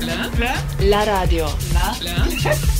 La, la radio. La. La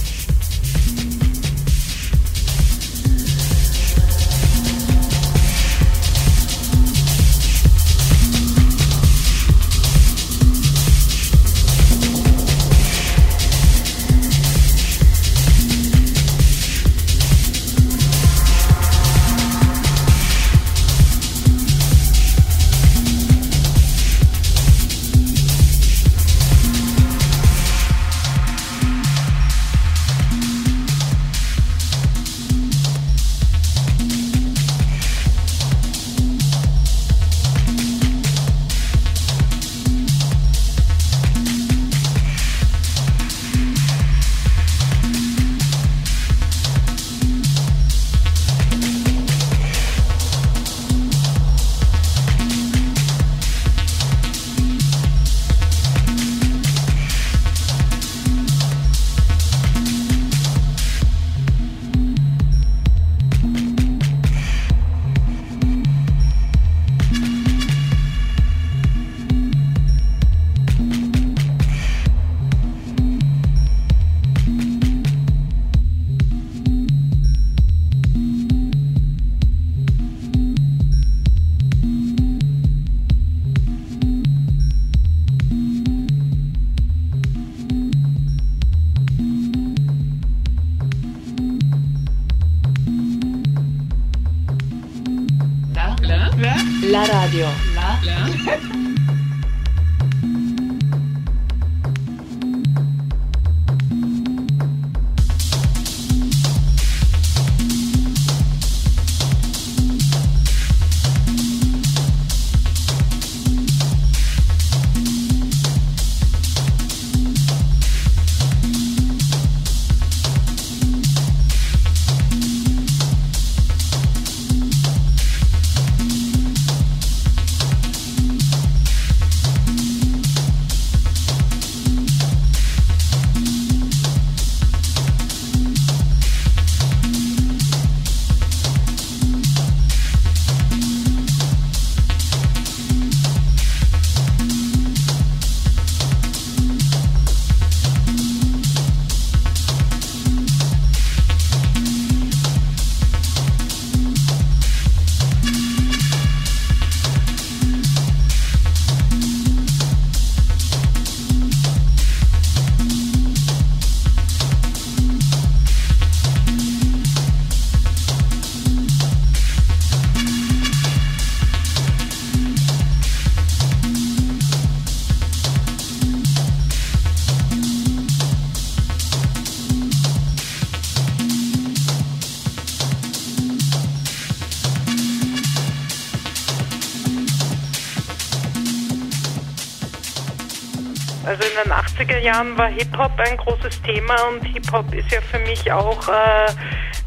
Jahren war Hip-Hop ein großes Thema und Hip-Hop ist ja für mich auch äh,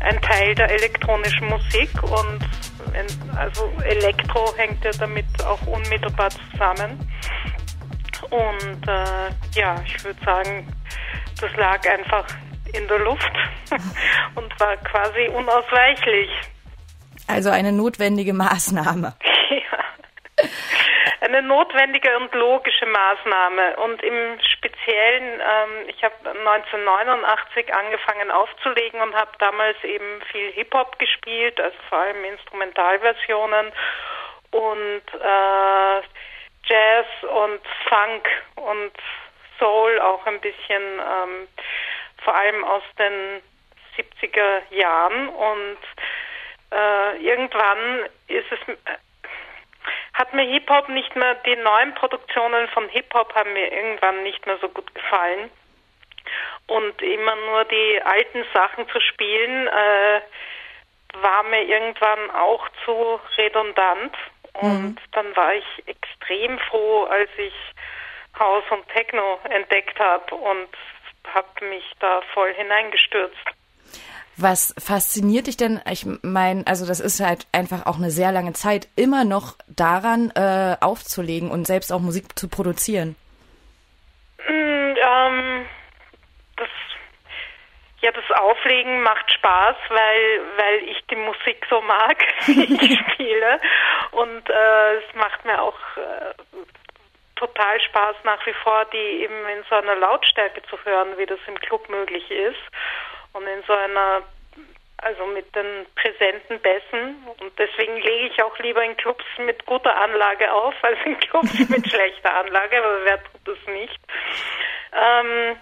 ein Teil der elektronischen Musik und also Elektro hängt ja damit auch unmittelbar zusammen. Und äh, ja, ich würde sagen, das lag einfach in der Luft und war quasi unausweichlich. Also eine notwendige Maßnahme. Eine notwendige und logische Maßnahme. Und im Speziellen, ähm, ich habe 1989 angefangen aufzulegen und habe damals eben viel Hip-Hop gespielt, also vor allem Instrumentalversionen und äh, Jazz und Funk und Soul auch ein bisschen, ähm, vor allem aus den 70er Jahren. Und äh, irgendwann ist es hat mir Hip-Hop nicht mehr, die neuen Produktionen von Hip-Hop haben mir irgendwann nicht mehr so gut gefallen. Und immer nur die alten Sachen zu spielen, äh, war mir irgendwann auch zu redundant. Und mhm. dann war ich extrem froh, als ich House und Techno entdeckt habe und habe mich da voll hineingestürzt. Was fasziniert dich denn? Ich meine, also das ist halt einfach auch eine sehr lange Zeit, immer noch daran äh, aufzulegen und selbst auch Musik zu produzieren. Mm, ähm, das, ja, das Auflegen macht Spaß, weil, weil ich die Musik so mag, die ich spiele. Und äh, es macht mir auch äh, total Spaß nach wie vor, die eben in so einer Lautstärke zu hören, wie das im Club möglich ist und in so einer also mit den präsenten Bässen. Und deswegen lege ich auch lieber in Clubs mit guter Anlage auf, als in Clubs mit schlechter Anlage, aber wer tut das nicht? Ähm,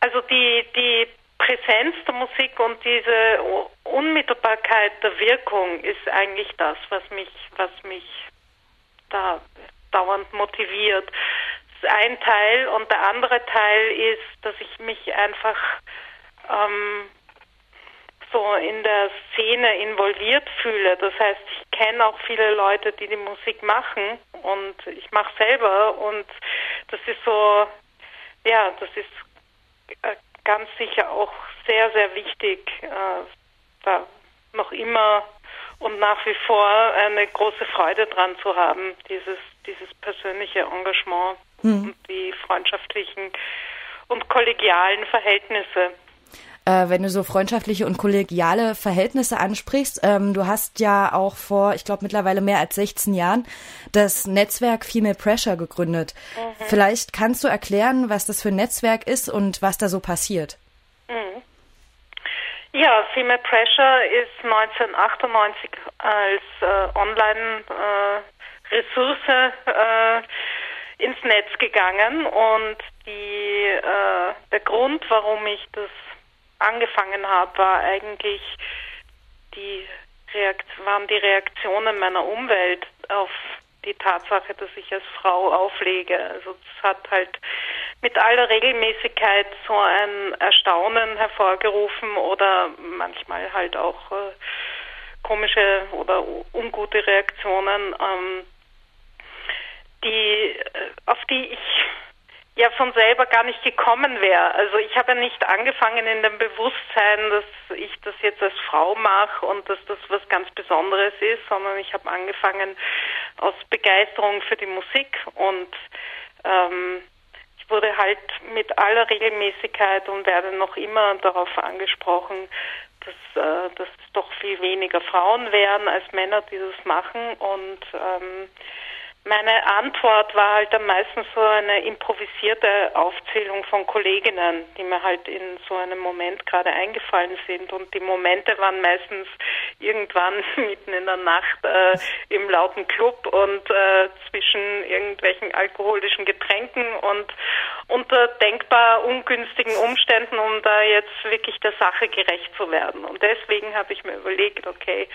also die, die Präsenz der Musik und diese Unmittelbarkeit der Wirkung ist eigentlich das, was mich, was mich da dauernd motiviert. Das ist ein Teil und der andere Teil ist, dass ich mich einfach ähm, so in der Szene involviert fühle. Das heißt, ich kenne auch viele Leute, die die Musik machen und ich mache selber und das ist so, ja, das ist äh, ganz sicher auch sehr, sehr wichtig, äh, da noch immer und nach wie vor eine große Freude dran zu haben, dieses, dieses persönliche Engagement hm. und die freundschaftlichen und kollegialen Verhältnisse. Äh, wenn du so freundschaftliche und kollegiale Verhältnisse ansprichst, ähm, du hast ja auch vor, ich glaube mittlerweile mehr als 16 Jahren, das Netzwerk Female Pressure gegründet. Mhm. Vielleicht kannst du erklären, was das für ein Netzwerk ist und was da so passiert. Mhm. Ja, Female Pressure ist 1998 als äh, Online-Ressource äh, ins Netz gegangen und die, äh, der Grund, warum ich das angefangen habe, war eigentlich die waren die Reaktionen meiner Umwelt auf die Tatsache, dass ich als Frau auflege. Also es hat halt mit aller Regelmäßigkeit so ein Erstaunen hervorgerufen oder manchmal halt auch äh, komische oder ungute Reaktionen, ähm, die äh, auf die ich ja von selber gar nicht gekommen wäre. Also ich habe ja nicht angefangen in dem Bewusstsein, dass ich das jetzt als Frau mache und dass das was ganz Besonderes ist, sondern ich habe angefangen aus Begeisterung für die Musik und ähm, ich wurde halt mit aller Regelmäßigkeit und werde noch immer darauf angesprochen, dass, äh, dass es doch viel weniger Frauen wären als Männer, die das machen und ähm, meine Antwort war halt am meisten so eine improvisierte Aufzählung von Kolleginnen, die mir halt in so einem Moment gerade eingefallen sind. Und die Momente waren meistens irgendwann mitten in der Nacht äh, im lauten Club und äh, zwischen irgendwelchen alkoholischen Getränken und unter denkbar ungünstigen Umständen, um da jetzt wirklich der Sache gerecht zu werden. Und deswegen habe ich mir überlegt, okay,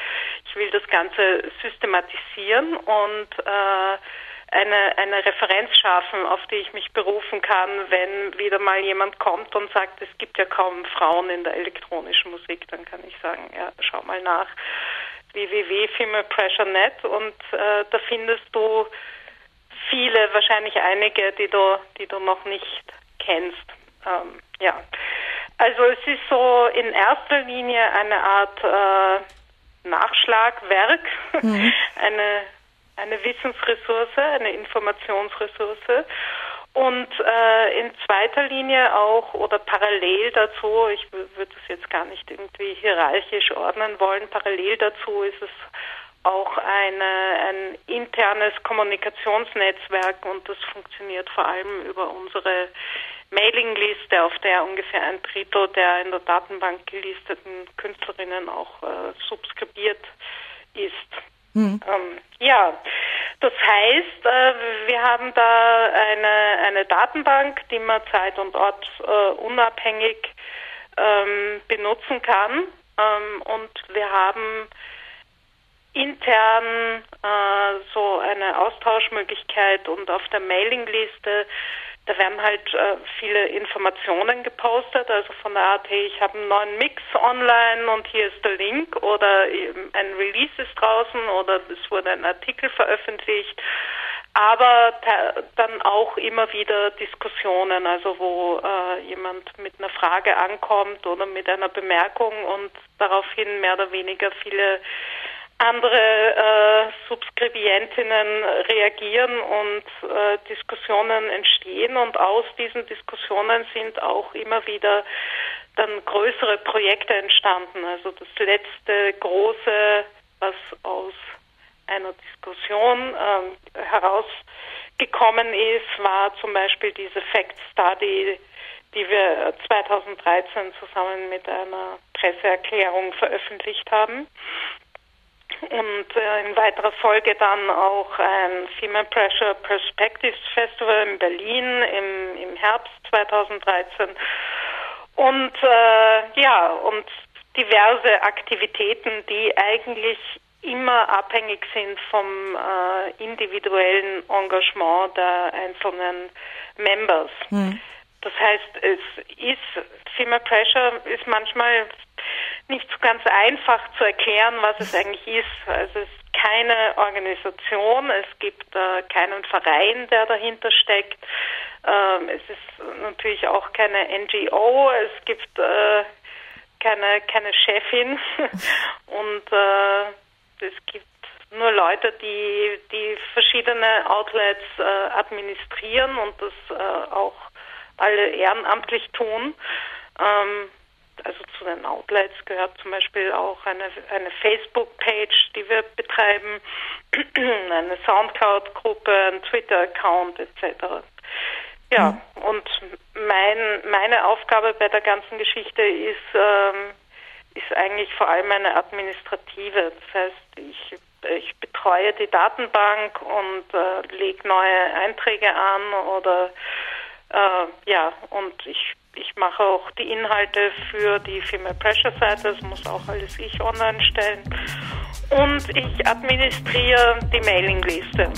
ich will das Ganze systematisieren und äh, eine, eine Referenz schaffen, auf die ich mich berufen kann, wenn wieder mal jemand kommt und sagt, es gibt ja kaum Frauen in der elektronischen Musik, dann kann ich sagen, ja, schau mal nach www.femalepressure.net und äh, da findest du viele, wahrscheinlich einige, die du, die du noch nicht kennst. Ähm, ja, also es ist so in erster Linie eine Art äh, Nachschlagwerk, mhm. eine eine Wissensressource, eine Informationsressource und äh, in zweiter Linie auch oder parallel dazu, ich würde das jetzt gar nicht irgendwie hierarchisch ordnen wollen, parallel dazu ist es auch eine, ein internes Kommunikationsnetzwerk und das funktioniert vor allem über unsere Mailingliste, auf der ungefähr ein Drittel der in der Datenbank gelisteten Künstlerinnen auch äh, subskribiert ist. Mhm. Ähm, ja, das heißt, äh, wir haben da eine, eine Datenbank, die man zeit- und ortunabhängig äh, ähm, benutzen kann. Ähm, und wir haben intern äh, so eine Austauschmöglichkeit und auf der Mailingliste da werden halt äh, viele Informationen gepostet, also von der Art, hey, ich habe einen neuen Mix online und hier ist der Link oder ein Release ist draußen oder es wurde ein Artikel veröffentlicht. Aber dann auch immer wieder Diskussionen, also wo äh, jemand mit einer Frage ankommt oder mit einer Bemerkung und daraufhin mehr oder weniger viele andere äh, Subskribientinnen reagieren und äh, Diskussionen entstehen und aus diesen Diskussionen sind auch immer wieder dann größere Projekte entstanden. Also das letzte große, was aus einer Diskussion äh, heraus gekommen ist, war zum Beispiel diese Fact Study, die wir 2013 zusammen mit einer Presseerklärung veröffentlicht haben. Und äh, in weiterer Folge dann auch ein Female Pressure Perspectives Festival in Berlin im, im Herbst 2013. Und äh, ja, und diverse Aktivitäten, die eigentlich immer abhängig sind vom äh, individuellen Engagement der einzelnen Members. Mhm. Das heißt, es ist, Female Pressure ist manchmal nicht so ganz einfach zu erklären, was es eigentlich ist. Also es ist keine Organisation, es gibt äh, keinen Verein, der dahinter steckt. Ähm, es ist natürlich auch keine NGO, es gibt äh, keine, keine Chefin und äh, es gibt nur Leute, die, die verschiedene Outlets äh, administrieren und das äh, auch alle ehrenamtlich tun. Ähm, also zu den Outlets gehört zum Beispiel auch eine, eine Facebook-Page, die wir betreiben, eine Soundcloud-Gruppe, ein Twitter-Account etc. Ja, mhm. und mein, meine Aufgabe bei der ganzen Geschichte ist, ähm, ist eigentlich vor allem eine administrative. Das heißt, ich, ich betreue die Datenbank und äh, lege neue Einträge an oder äh, ja, und ich, ich mache auch die Inhalte für die Female Pressure Seite, das muss auch alles ich online stellen. Und ich administriere die Mailingliste.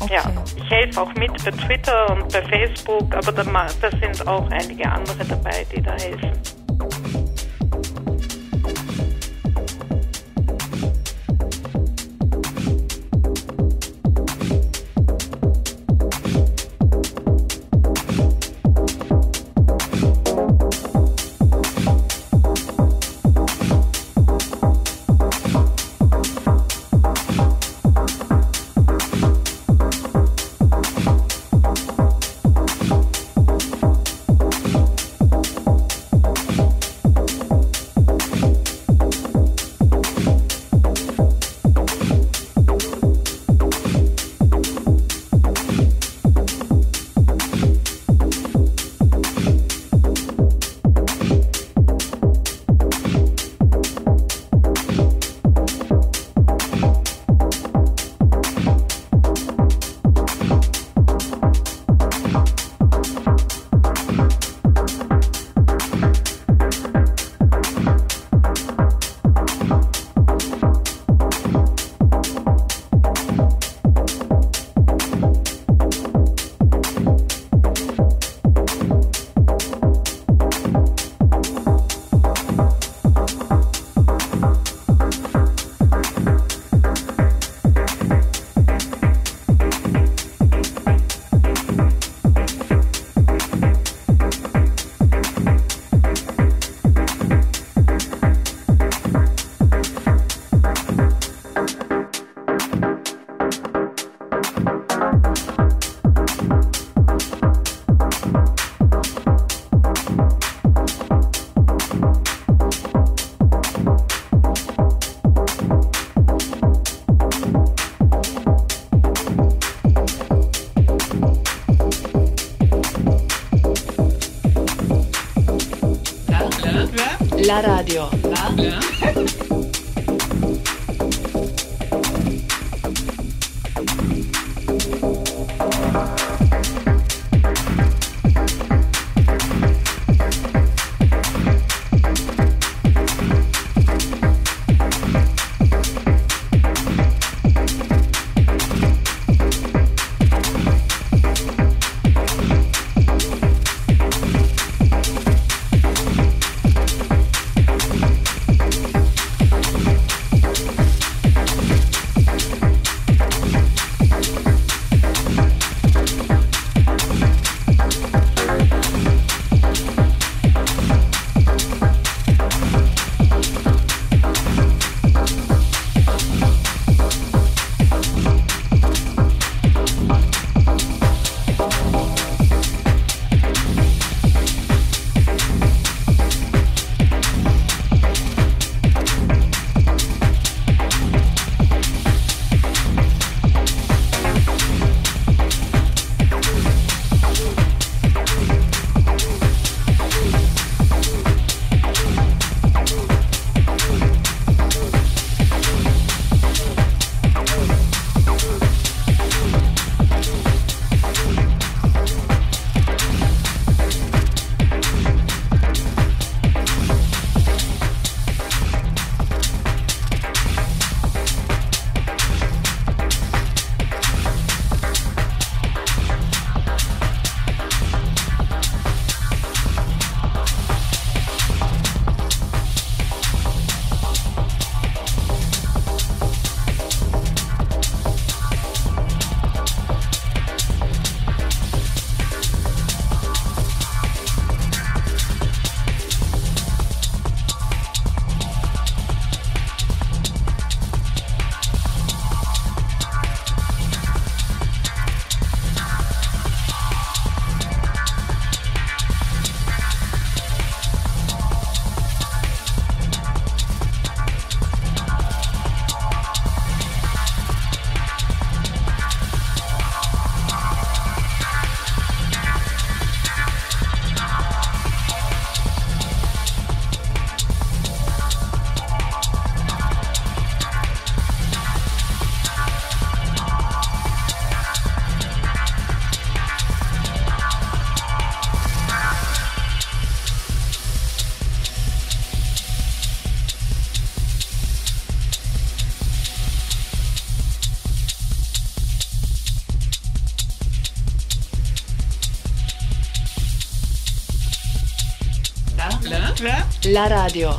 Okay. Ja, ich helfe auch mit bei Twitter und bei Facebook, aber da, da sind auch einige andere dabei, die da helfen. La radio. La radio.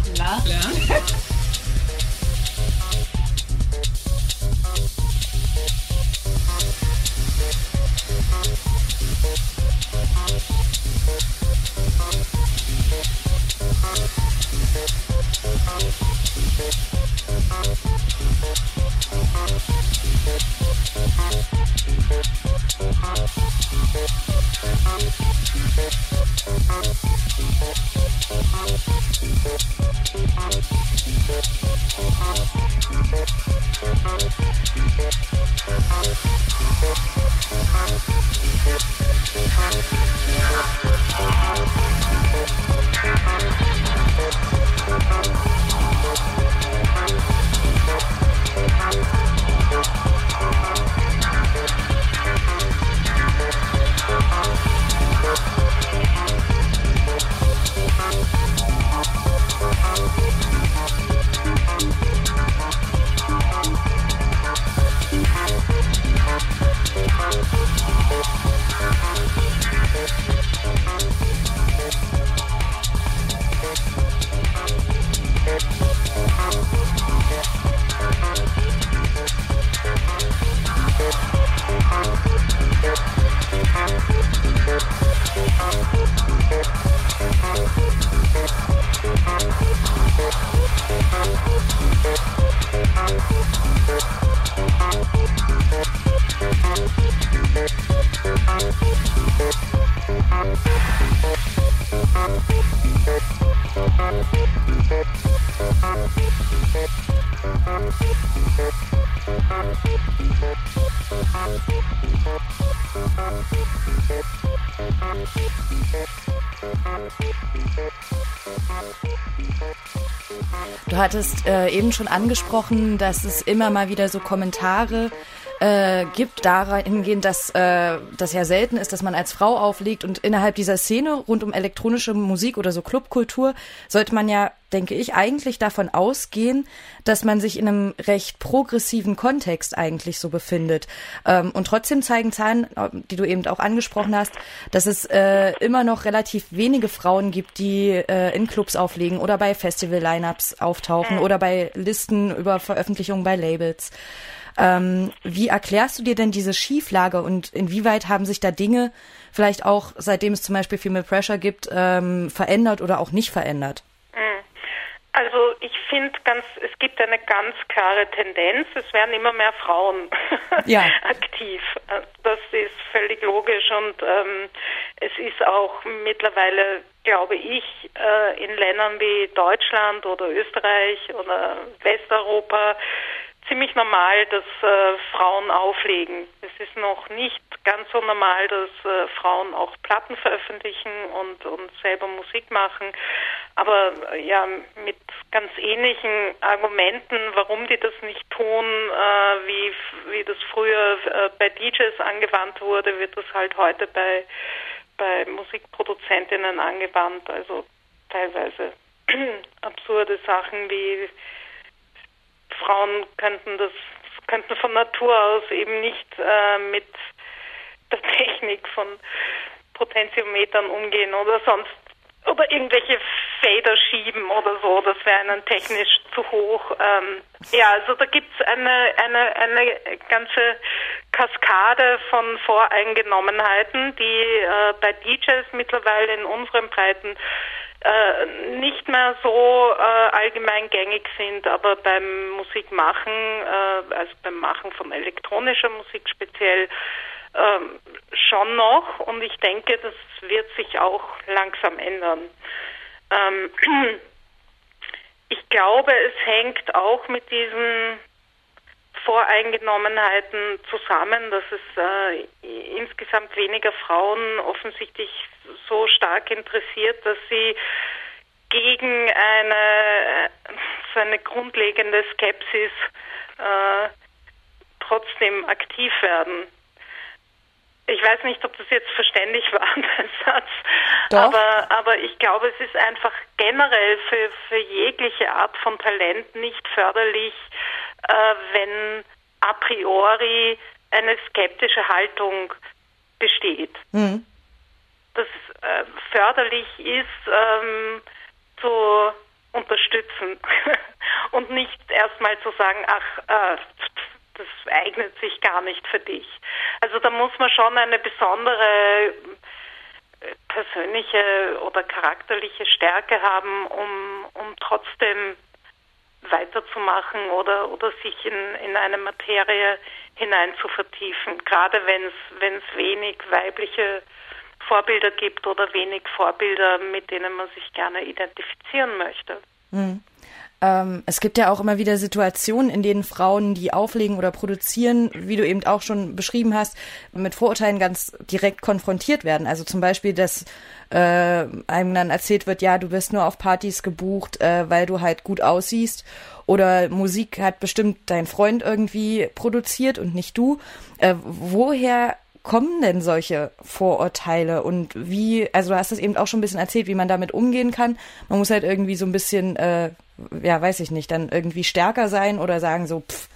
Du hattest äh, eben schon angesprochen, dass es immer mal wieder so Kommentare äh, gibt dahingehend, dass äh, das ja selten ist, dass man als Frau auflegt und innerhalb dieser Szene rund um elektronische Musik oder so Clubkultur sollte man ja, denke ich, eigentlich davon ausgehen, dass man sich in einem recht progressiven Kontext eigentlich so befindet. Ähm, und trotzdem zeigen Zahlen, äh, die du eben auch angesprochen hast, dass es äh, immer noch relativ wenige Frauen gibt, die äh, in Clubs auflegen oder bei Festival-Lineups auftauchen oder bei Listen über Veröffentlichungen bei Labels. Ähm, wie erklärst du dir denn diese Schieflage und inwieweit haben sich da Dinge vielleicht auch, seitdem es zum Beispiel Female Pressure gibt, ähm, verändert oder auch nicht verändert? Mhm. Also ich finde ganz, es gibt eine ganz klare Tendenz, es werden immer mehr Frauen ja. aktiv. Das ist völlig logisch und ähm, es ist auch mittlerweile, glaube ich, äh, in Ländern wie Deutschland oder Österreich oder Westeuropa ziemlich normal, dass äh, Frauen auflegen. Es ist noch nicht ganz so normal, dass äh, Frauen auch Platten veröffentlichen und, und selber Musik machen. Aber äh, ja, mit ganz ähnlichen Argumenten, warum die das nicht tun, äh, wie, wie das früher äh, bei DJs angewandt wurde, wird das halt heute bei, bei Musikproduzentinnen angewandt. Also teilweise absurde Sachen wie Frauen könnten das könnten von Natur aus eben nicht äh, mit der Technik von Potentiometern umgehen oder sonst oder irgendwelche Fader schieben oder so, das wäre ihnen technisch zu hoch. Ähm, ja, also da gibt es eine, eine, eine ganze Kaskade von Voreingenommenheiten, die äh, bei DJs mittlerweile in unseren Breiten äh, nicht mehr so äh, allgemein gängig sind, aber beim Musikmachen, äh, also beim Machen von elektronischer Musik speziell, ähm, schon noch und ich denke, das wird sich auch langsam ändern. Ähm, ich glaube, es hängt auch mit diesen Voreingenommenheiten zusammen, dass es äh, insgesamt weniger Frauen offensichtlich so stark interessiert, dass sie gegen eine so eine grundlegende Skepsis äh, trotzdem aktiv werden. Ich weiß nicht, ob das jetzt verständlich war, der Satz, aber, aber ich glaube, es ist einfach generell für, für jegliche Art von Talent nicht förderlich, wenn a priori eine skeptische Haltung besteht. Mhm. Das äh, förderlich ist, ähm, zu unterstützen und nicht erstmal zu sagen, ach, äh, das eignet sich gar nicht für dich. Also da muss man schon eine besondere äh, persönliche oder charakterliche Stärke haben, um, um trotzdem weiterzumachen oder, oder sich in, in eine Materie hinein zu vertiefen, gerade wenn es wenig weibliche Vorbilder gibt oder wenig Vorbilder, mit denen man sich gerne identifizieren möchte. Mhm. Ähm, es gibt ja auch immer wieder Situationen, in denen Frauen, die auflegen oder produzieren, wie du eben auch schon beschrieben hast, mit Vorurteilen ganz direkt konfrontiert werden. Also zum Beispiel, dass äh, einem dann erzählt wird, ja, du wirst nur auf Partys gebucht, äh, weil du halt gut aussiehst. Oder Musik hat bestimmt dein Freund irgendwie produziert und nicht du. Äh, woher kommen denn solche Vorurteile und wie, also du hast es eben auch schon ein bisschen erzählt, wie man damit umgehen kann. Man muss halt irgendwie so ein bisschen, äh, ja, weiß ich nicht, dann irgendwie stärker sein oder sagen so, pff,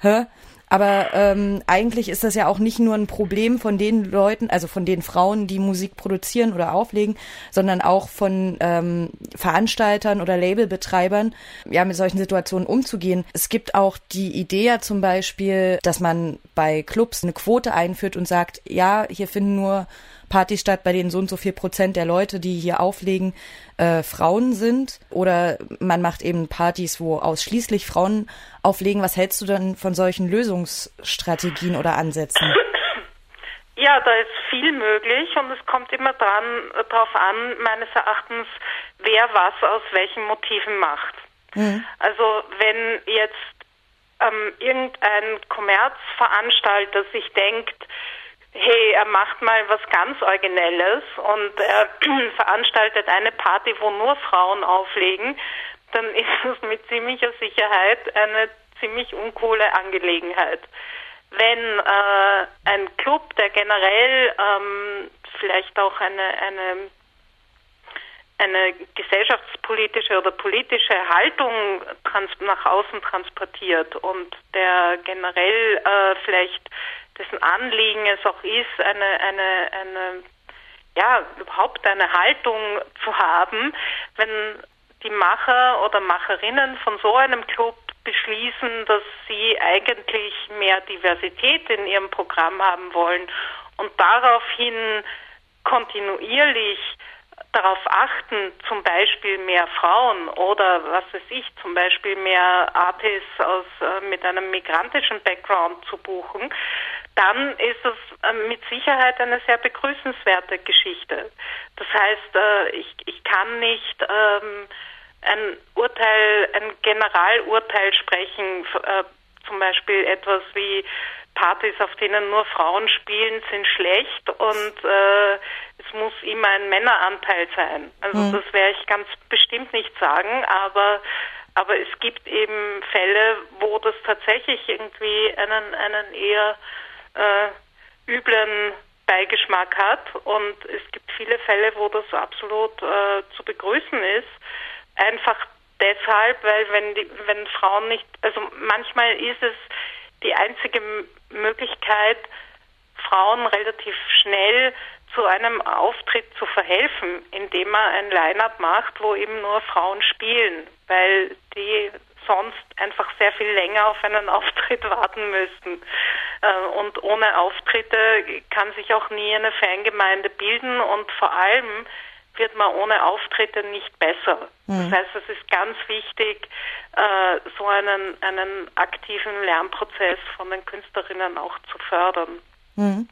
hä? Aber ähm, eigentlich ist das ja auch nicht nur ein Problem von den Leuten, also von den Frauen, die Musik produzieren oder auflegen, sondern auch von ähm, Veranstaltern oder Labelbetreibern, ja, mit solchen Situationen umzugehen. Es gibt auch die Idee ja zum Beispiel, dass man bei Clubs eine Quote einführt und sagt, ja, hier finden nur Partys statt, bei denen so und so viel Prozent der Leute, die hier auflegen, äh, Frauen sind. Oder man macht eben Partys, wo ausschließlich Frauen auflegen. Was hältst du denn von solchen Lösungsstrategien oder Ansätzen? Ja, da ist viel möglich und es kommt immer dran, darauf an, meines Erachtens, wer was aus welchen Motiven macht. Mhm. Also wenn jetzt ähm, irgendein Kommerzveranstalter sich denkt, hey, er macht mal was ganz Originelles und er veranstaltet eine Party, wo nur Frauen auflegen, dann ist es mit ziemlicher Sicherheit eine ziemlich uncoole Angelegenheit. Wenn äh, ein Club, der generell ähm, vielleicht auch eine, eine eine gesellschaftspolitische oder politische Haltung nach außen transportiert und der generell äh, vielleicht dessen Anliegen es auch ist, eine, eine, eine, ja, überhaupt eine Haltung zu haben, wenn die Macher oder Macherinnen von so einem Club beschließen, dass sie eigentlich mehr Diversität in ihrem Programm haben wollen und daraufhin kontinuierlich darauf achten, zum Beispiel mehr Frauen oder was weiß ich, zum Beispiel mehr Artists aus, äh, mit einem migrantischen Background zu buchen, dann ist es äh, mit Sicherheit eine sehr begrüßenswerte Geschichte. Das heißt, äh, ich, ich kann nicht ähm, ein Urteil, ein Generalurteil sprechen, äh, zum Beispiel etwas wie Partys, auf denen nur Frauen spielen, sind schlecht und äh, es muss immer ein Männeranteil sein. Also mhm. das werde ich ganz bestimmt nicht sagen, aber aber es gibt eben Fälle, wo das tatsächlich irgendwie einen einen eher äh, üblen Beigeschmack hat und es gibt viele Fälle, wo das absolut äh, zu begrüßen ist. Einfach deshalb, weil wenn die wenn Frauen nicht, also manchmal ist es die einzige Möglichkeit, Frauen relativ schnell zu einem Auftritt zu verhelfen, indem man ein Line-up macht, wo eben nur Frauen spielen, weil die sonst einfach sehr viel länger auf einen Auftritt warten müssten. Äh, und ohne Auftritte kann sich auch nie eine Fangemeinde bilden und vor allem wird man ohne Auftritte nicht besser. Mhm. Das heißt, es ist ganz wichtig, äh, so einen, einen aktiven Lernprozess von den Künstlerinnen auch zu fördern. Mhm.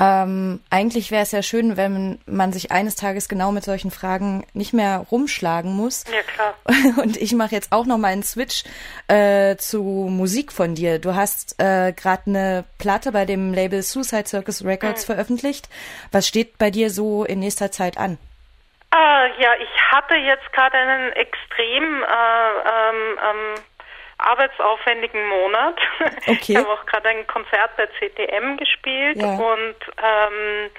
Ähm, eigentlich wäre es ja schön, wenn man sich eines Tages genau mit solchen Fragen nicht mehr rumschlagen muss. Ja, klar. Und ich mache jetzt auch noch mal einen Switch äh, zu Musik von dir. Du hast äh, gerade eine Platte bei dem Label Suicide Circus Records mhm. veröffentlicht. Was steht bei dir so in nächster Zeit an? Ah, ja, ich hatte jetzt gerade einen extrem äh, ähm, ähm, arbeitsaufwendigen Monat. Okay. Ich habe auch gerade ein Konzert bei CTM gespielt ja. und ähm,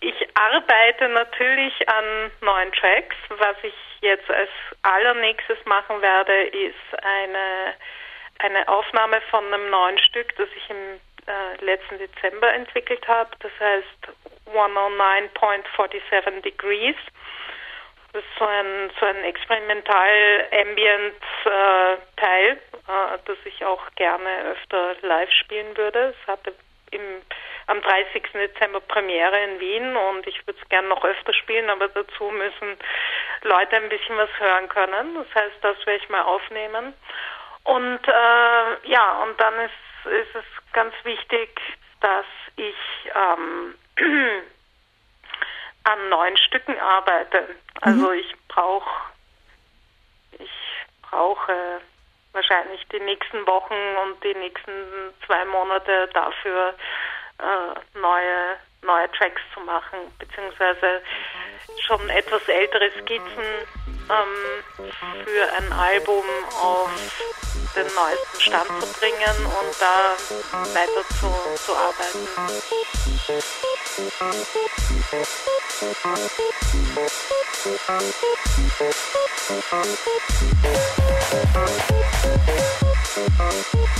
ich arbeite natürlich an neuen Tracks. Was ich jetzt als allernächstes machen werde, ist eine, eine Aufnahme von einem neuen Stück, das ich im äh, letzten Dezember entwickelt habe. Das heißt 109.47 Degrees. Das ist so ein, so ein Experimental-Ambient-Teil, äh, das ich auch gerne öfter live spielen würde. Es hatte im, am 30. Dezember Premiere in Wien und ich würde es gerne noch öfter spielen, aber dazu müssen Leute ein bisschen was hören können. Das heißt, das werde ich mal aufnehmen. Und äh, ja, und dann ist, ist es ganz wichtig, dass ich ähm, an neuen Stücken arbeite. Also mhm. ich brauche ich brauche wahrscheinlich die nächsten Wochen und die nächsten zwei Monate dafür äh, neue neue Tracks zu machen, beziehungsweise schon etwas ältere Skizzen ähm, für ein Album auf den neuesten Stand zu bringen und da weiter zu, zu arbeiten. Thank you.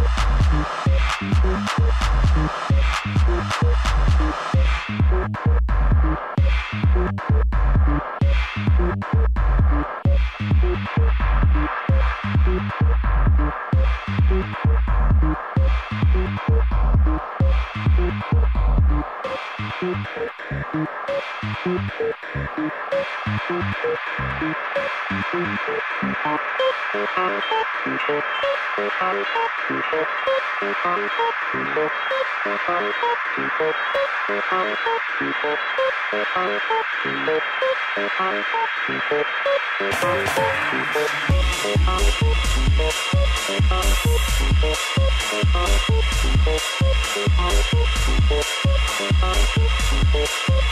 I'm Thank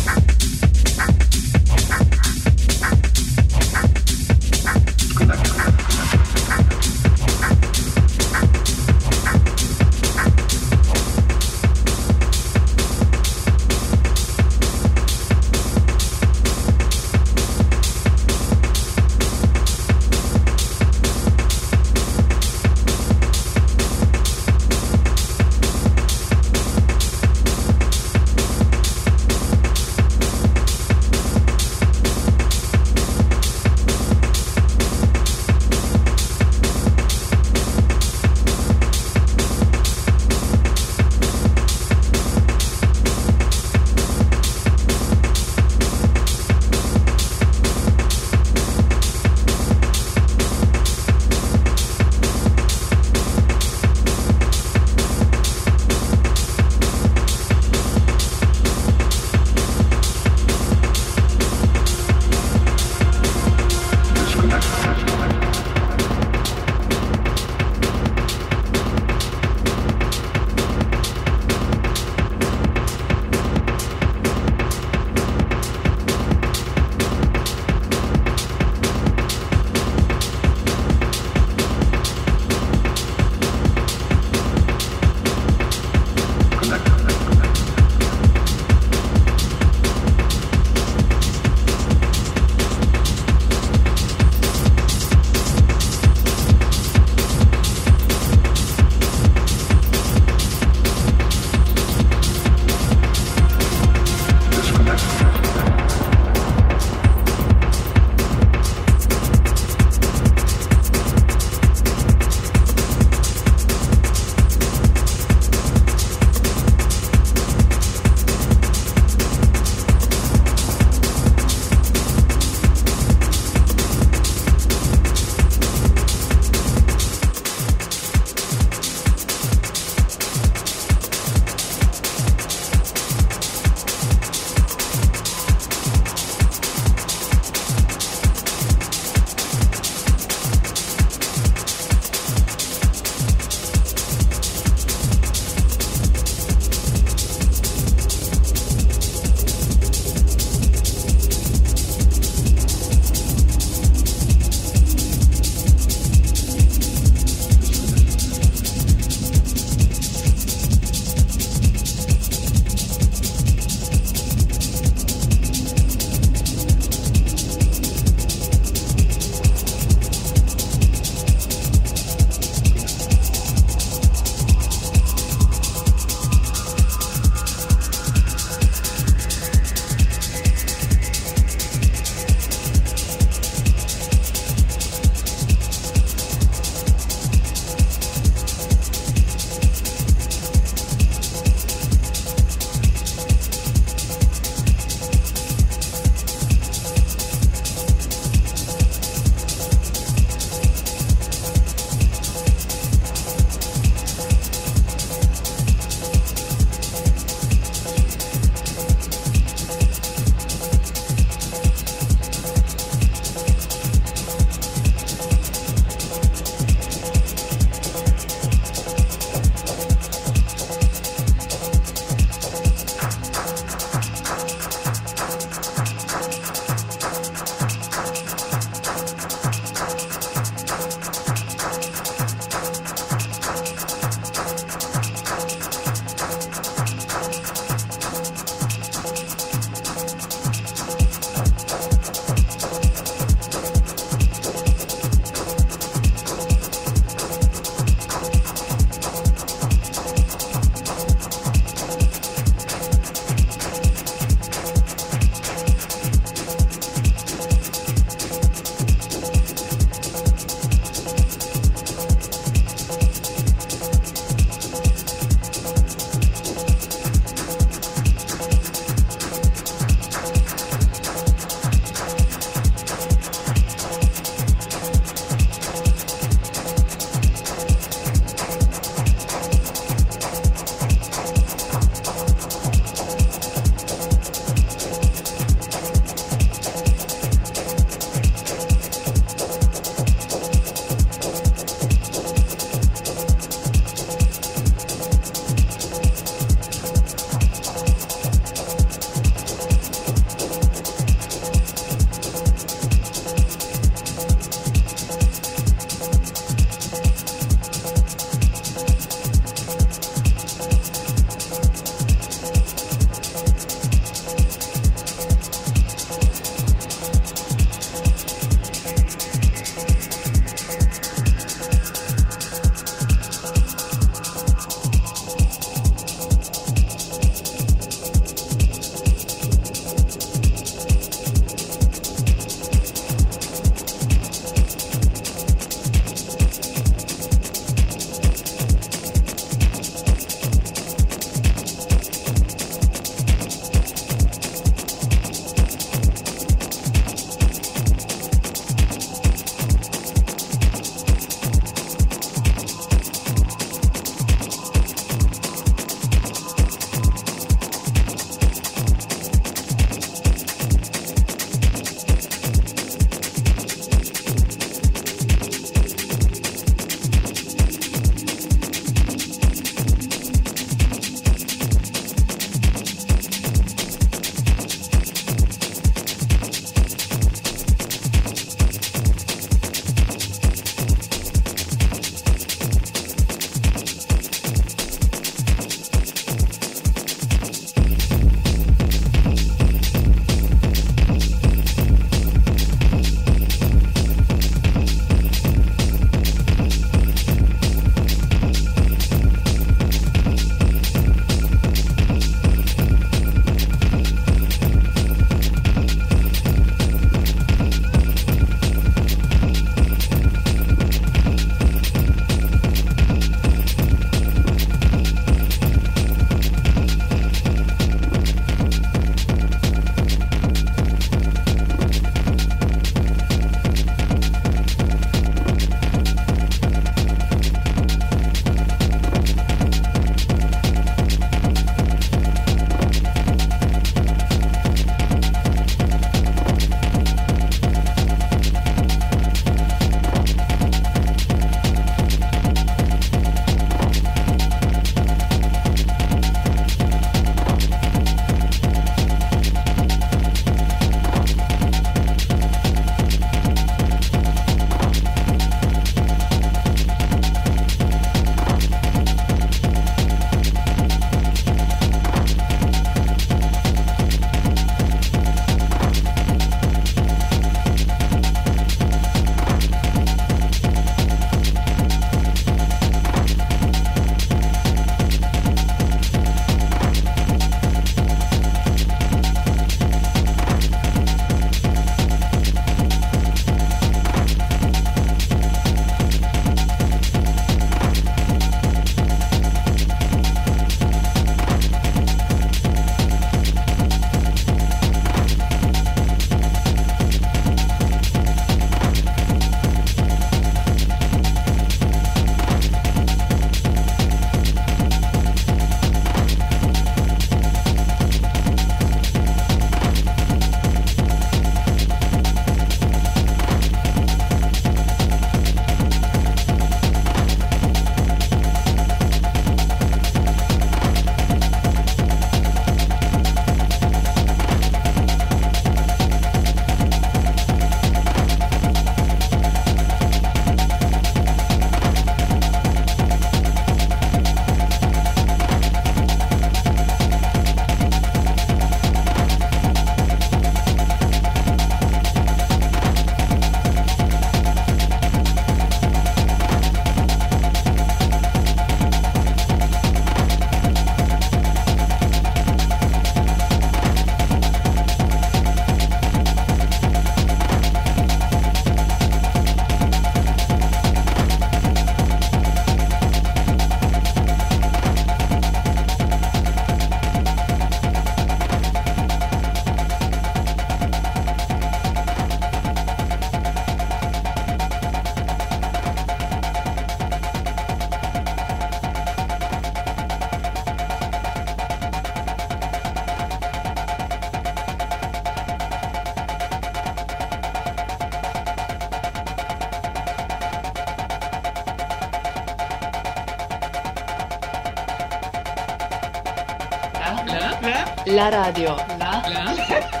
La radio. La.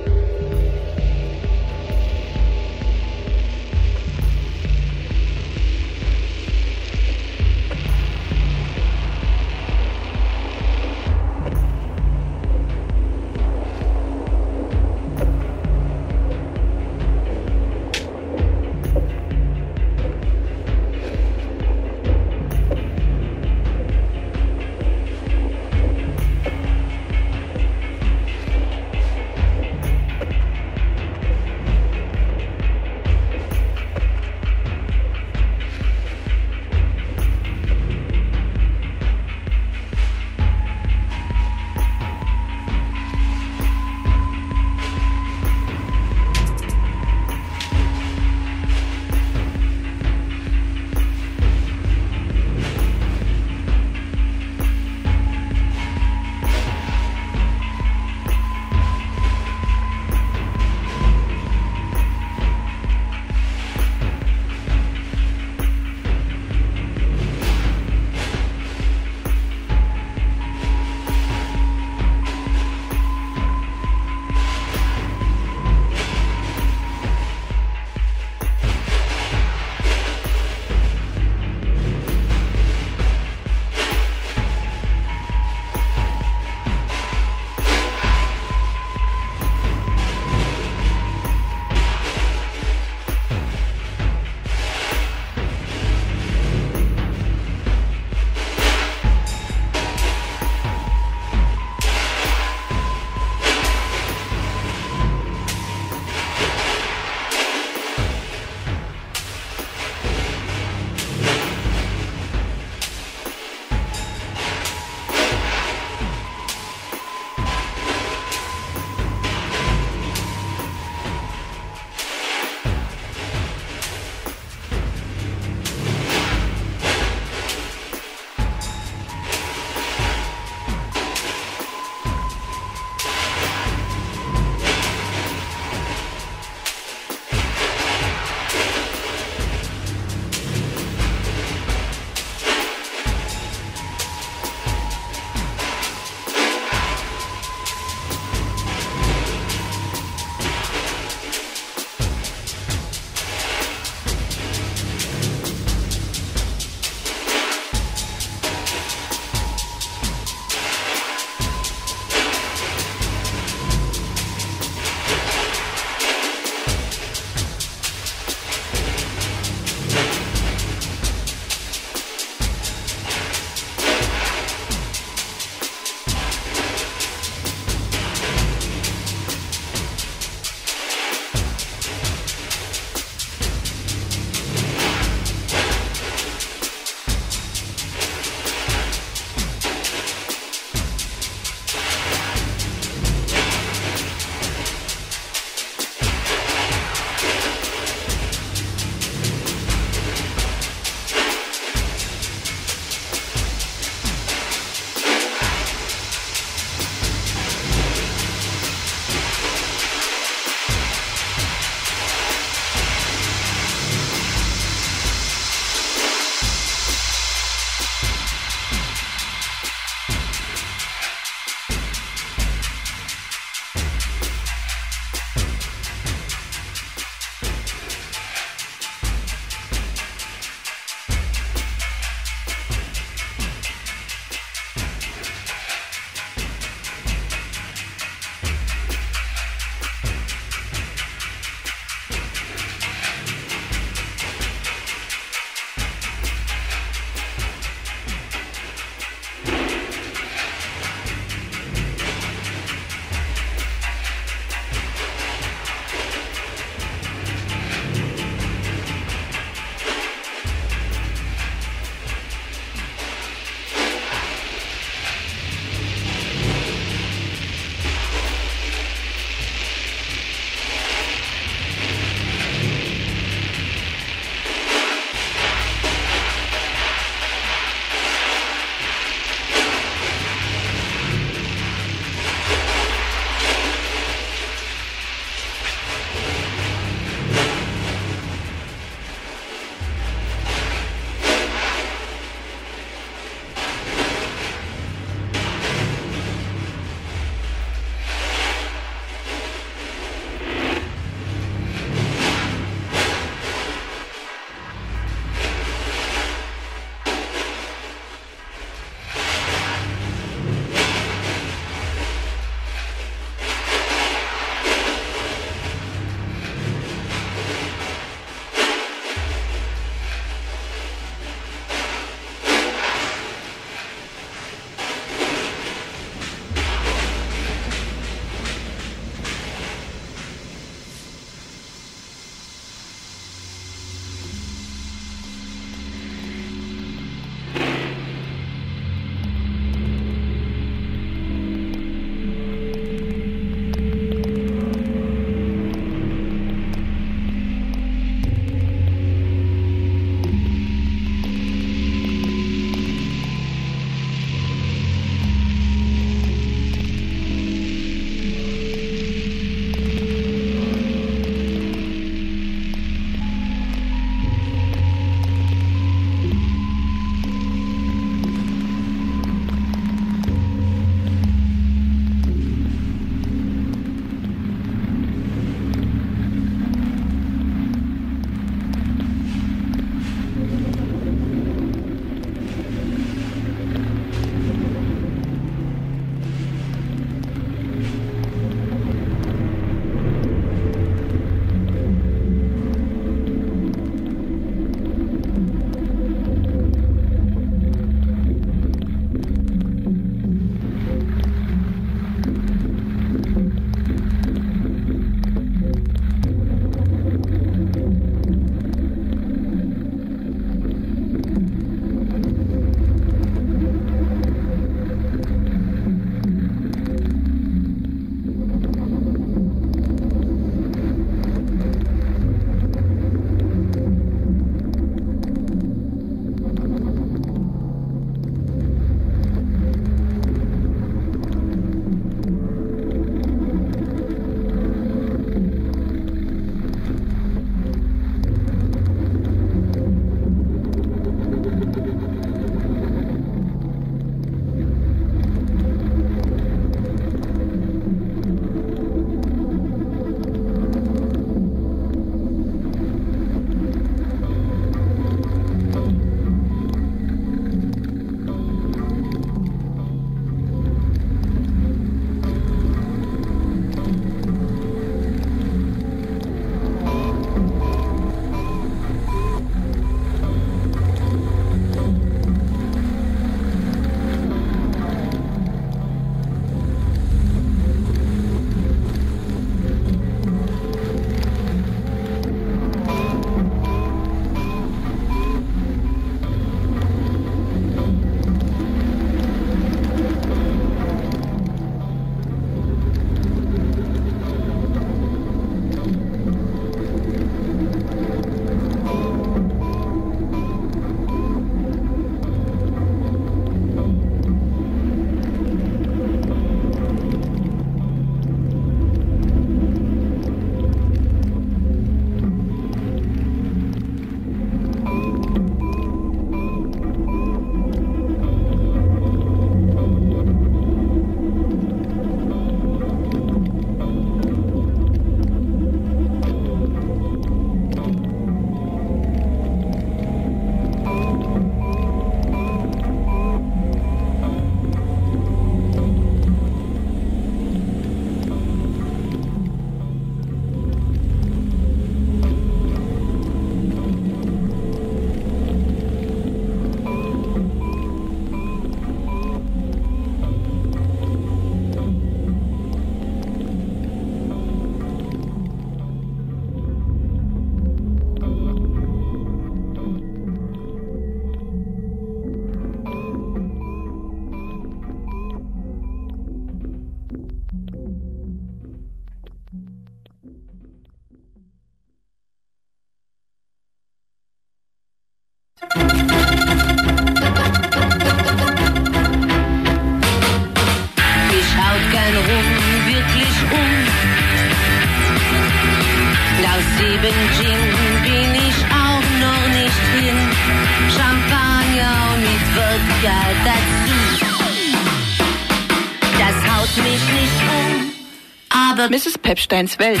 Mrs. Pepsteins Welt.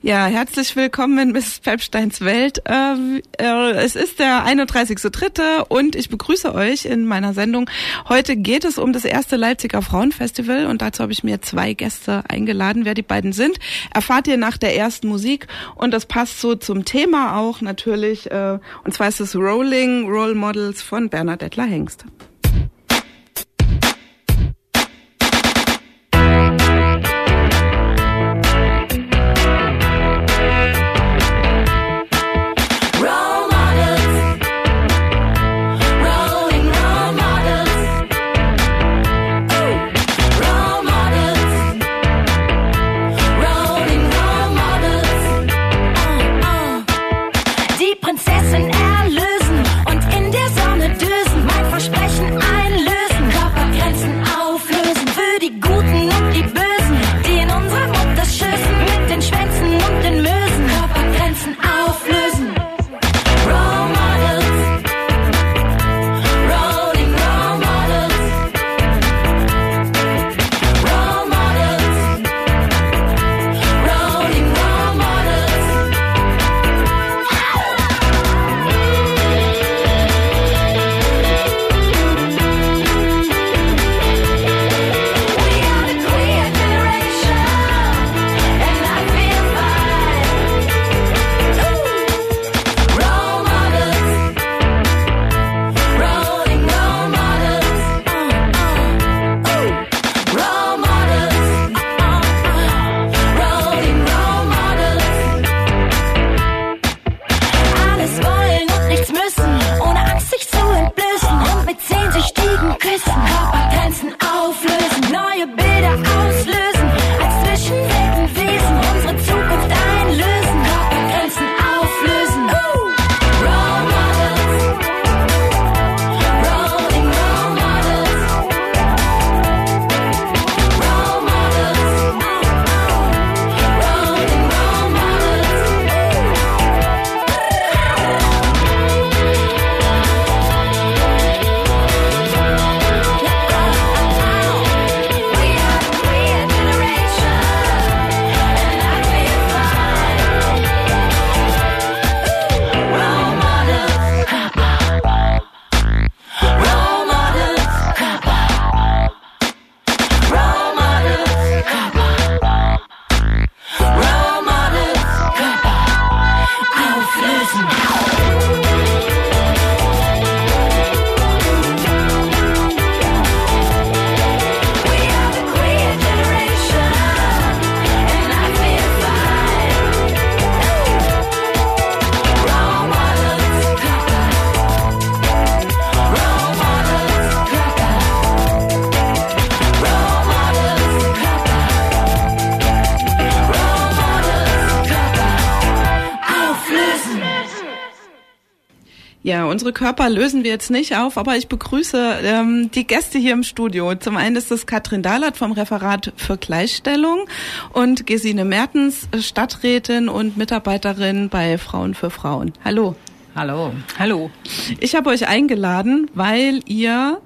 Ja, herzlich willkommen in Mrs. Pepsteins Welt. Ähm, äh, es ist der 31.3. und ich begrüße euch in meiner Sendung. Heute geht es um das erste Leipziger Frauenfestival und dazu habe ich mir zwei Gäste eingeladen. Wer die beiden sind, erfahrt ihr nach der ersten Musik und das passt so zum Thema auch natürlich. Äh, und zwar ist es Rolling Role Models von Bernadette Hengst. Unsere Körper lösen wir jetzt nicht auf, aber ich begrüße ähm, die Gäste hier im Studio. Zum einen ist es Katrin Dahlert vom Referat für Gleichstellung und Gesine Mertens, Stadträtin und Mitarbeiterin bei Frauen für Frauen. Hallo. Hallo. Hallo. Ich habe euch eingeladen, weil ihr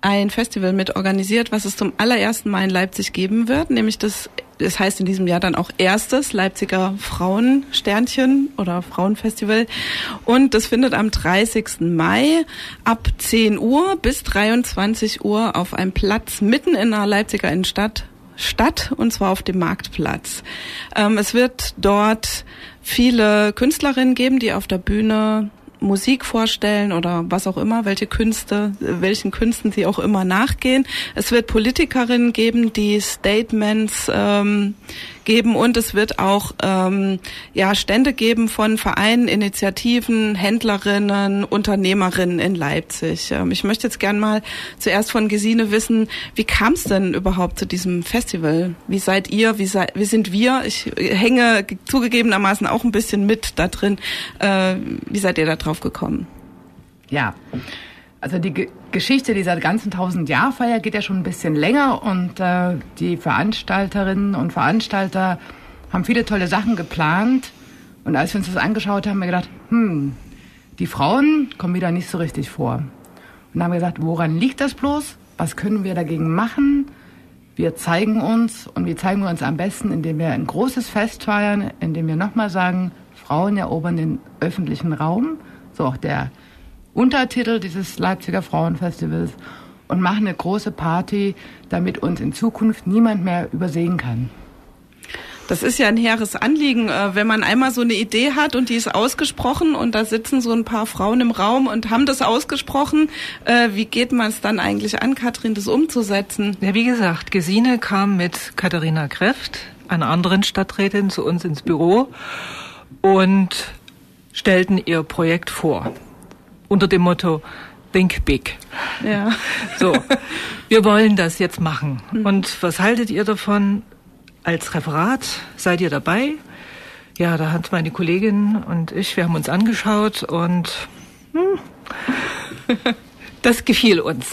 ein Festival mit organisiert, was es zum allerersten Mal in Leipzig geben wird, nämlich das das heißt in diesem Jahr dann auch erstes Leipziger Frauensternchen oder Frauenfestival. Und das findet am 30. Mai ab 10 Uhr bis 23 Uhr auf einem Platz mitten in der Leipziger Innenstadt statt, und zwar auf dem Marktplatz. Ähm, es wird dort viele Künstlerinnen geben, die auf der Bühne Musik vorstellen oder was auch immer, welche Künste, welchen Künsten sie auch immer nachgehen. Es wird Politikerinnen geben, die Statements ähm, geben und es wird auch ähm, ja Stände geben von Vereinen, Initiativen, Händlerinnen, Unternehmerinnen in Leipzig. Ähm, ich möchte jetzt gern mal zuerst von Gesine wissen, wie kam es denn überhaupt zu diesem Festival? Wie seid ihr? Wie, sei, wie sind wir? Ich hänge zugegebenermaßen auch ein bisschen mit da drin. Äh, wie seid ihr da drauf gekommen? Ja, also die G Geschichte dieser ganzen 1000-Jahr-Feier geht ja schon ein bisschen länger und äh, die Veranstalterinnen und Veranstalter haben viele tolle Sachen geplant. Und als wir uns das angeschaut haben, haben wir gedacht, hm, die Frauen kommen wieder nicht so richtig vor. Und dann haben wir gesagt, woran liegt das bloß? Was können wir dagegen machen? Wir zeigen uns und wie zeigen wir uns am besten, indem wir ein großes Fest feiern, indem wir nochmal sagen, Frauen erobern den öffentlichen Raum, so auch der Untertitel dieses Leipziger Frauenfestivals und machen eine große Party, damit uns in Zukunft niemand mehr übersehen kann. Das ist ja ein hehres Anliegen, äh, wenn man einmal so eine Idee hat und die ist ausgesprochen und da sitzen so ein paar Frauen im Raum und haben das ausgesprochen. Äh, wie geht man es dann eigentlich an, Katrin, das umzusetzen? Ja, wie gesagt, Gesine kam mit Katharina Kreft, einer anderen Stadträtin, zu uns ins Büro und stellten ihr Projekt vor. Unter dem Motto, Think Big. Ja. So, wir wollen das jetzt machen. Und was haltet ihr davon? Als Referat seid ihr dabei? Ja, da hat meine Kollegin und ich, wir haben uns angeschaut und hm, das gefiel uns.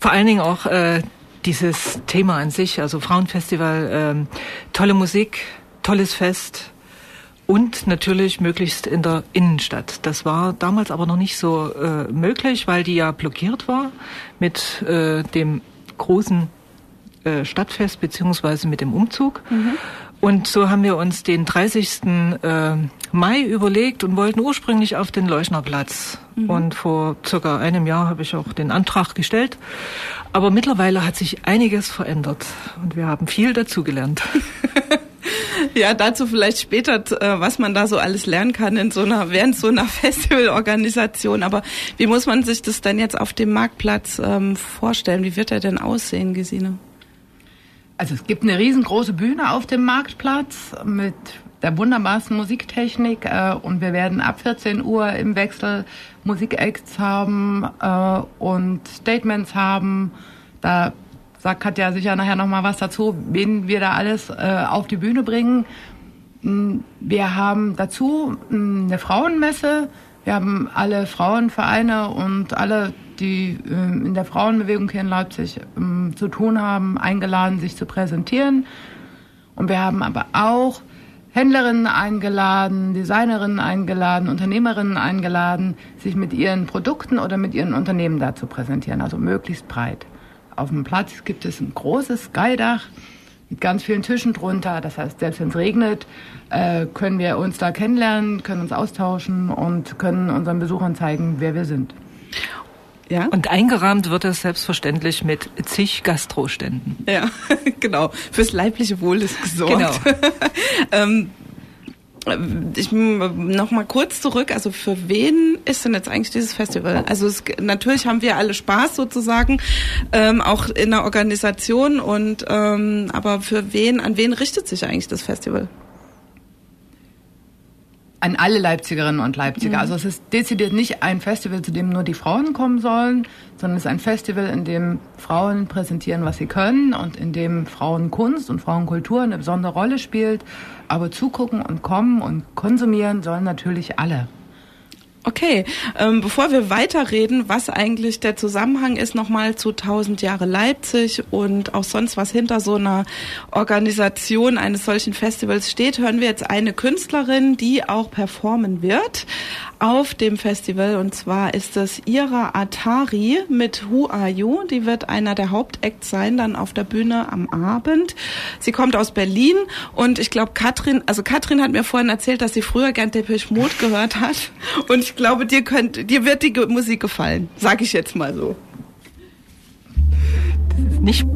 Vor allen Dingen auch äh, dieses Thema an sich, also Frauenfestival, ähm, tolle Musik, tolles Fest und natürlich möglichst in der Innenstadt. Das war damals aber noch nicht so äh, möglich, weil die ja blockiert war mit äh, dem großen äh, Stadtfest beziehungsweise mit dem Umzug. Und so haben wir uns den 30. Äh, Mai überlegt und wollten ursprünglich auf den Leuchnerplatz. Und vor circa einem Jahr habe ich auch den Antrag gestellt. Aber mittlerweile hat sich einiges verändert und wir haben viel dazugelernt. Ja, dazu vielleicht später, äh, was man da so alles lernen kann in so einer, während so einer Festivalorganisation. Aber wie muss man sich das denn jetzt auf dem Marktplatz ähm, vorstellen? Wie wird er denn aussehen, Gesine? Also es gibt eine riesengroße Bühne auf dem Marktplatz mit der wunderbarsten Musiktechnik äh, und wir werden ab 14 Uhr im Wechsel Musikacts haben äh, und Statements haben. Da sagt Katja sicher nachher noch mal was dazu, wen wir da alles äh, auf die Bühne bringen. Mm, Wir haben dazu mm, eine Frauenmesse. Wir haben alle Frauenvereine und alle, die ähm, in der Frauenbewegung hier in Leipzig ähm, zu tun haben, eingeladen, sich zu präsentieren. Und wir haben aber auch Händlerinnen eingeladen, Designerinnen eingeladen, Unternehmerinnen eingeladen, sich mit ihren Produkten oder mit ihren Unternehmen da zu präsentieren, also möglichst breit. Auf dem Platz gibt es ein großes Skydach mit ganz vielen Tischen drunter. Das heißt, selbst wenn es regnet, äh, können wir uns da kennenlernen, können uns austauschen und können unseren Besuchern zeigen, wer wir sind. Ja? Und eingerahmt wird es selbstverständlich mit zig Gastroständen. Ja, genau. Fürs leibliche Wohl ist gesorgt. Genau. ähm, ich noch mal kurz zurück. Also für wen ist denn jetzt eigentlich dieses Festival? Also es, natürlich haben wir alle Spaß sozusagen, ähm, auch in der Organisation und ähm, aber für wen, an wen richtet sich eigentlich das Festival? An alle Leipzigerinnen und Leipziger. Also es ist dezidiert nicht ein Festival, zu dem nur die Frauen kommen sollen, sondern es ist ein Festival, in dem Frauen präsentieren, was sie können und in dem Frauenkunst und Frauenkultur eine besondere Rolle spielt. Aber zugucken und kommen und konsumieren sollen natürlich alle. Okay, ähm, bevor wir weiterreden, was eigentlich der Zusammenhang ist, nochmal zu 1000 Jahre Leipzig und auch sonst was hinter so einer Organisation eines solchen Festivals steht, hören wir jetzt eine Künstlerin, die auch performen wird auf dem Festival und zwar ist es Ira Atari mit Who Are You. Die wird einer der Hauptacts sein dann auf der Bühne am Abend. Sie kommt aus Berlin und ich glaube Katrin, also Katrin hat mir vorhin erzählt, dass sie früher gern Depeche Mode gehört hat und ich glaube, dir könnt, dir wird die Musik gefallen, sag ich jetzt mal so. Nicht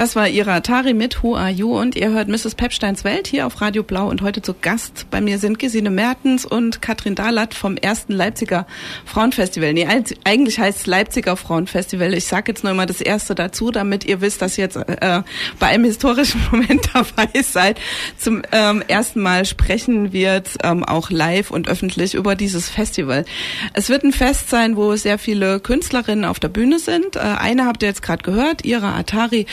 Das war Ira Atari mit Who Are You und ihr hört Mrs. Pepsteins Welt hier auf Radio Blau und heute zu Gast bei mir sind Gesine Mertens und Katrin Dahlert vom ersten Leipziger Frauenfestival. Nee, eigentlich heißt es Leipziger Frauenfestival. Ich sage jetzt nur mal das erste dazu, damit ihr wisst, dass ihr jetzt äh, bei einem historischen Moment dabei seid. Zum ähm, ersten Mal sprechen wir ähm, auch live und öffentlich über dieses Festival. Es wird ein Fest sein, wo sehr viele Künstlerinnen auf der Bühne sind. Äh, eine habt ihr jetzt gerade gehört, Ira Atari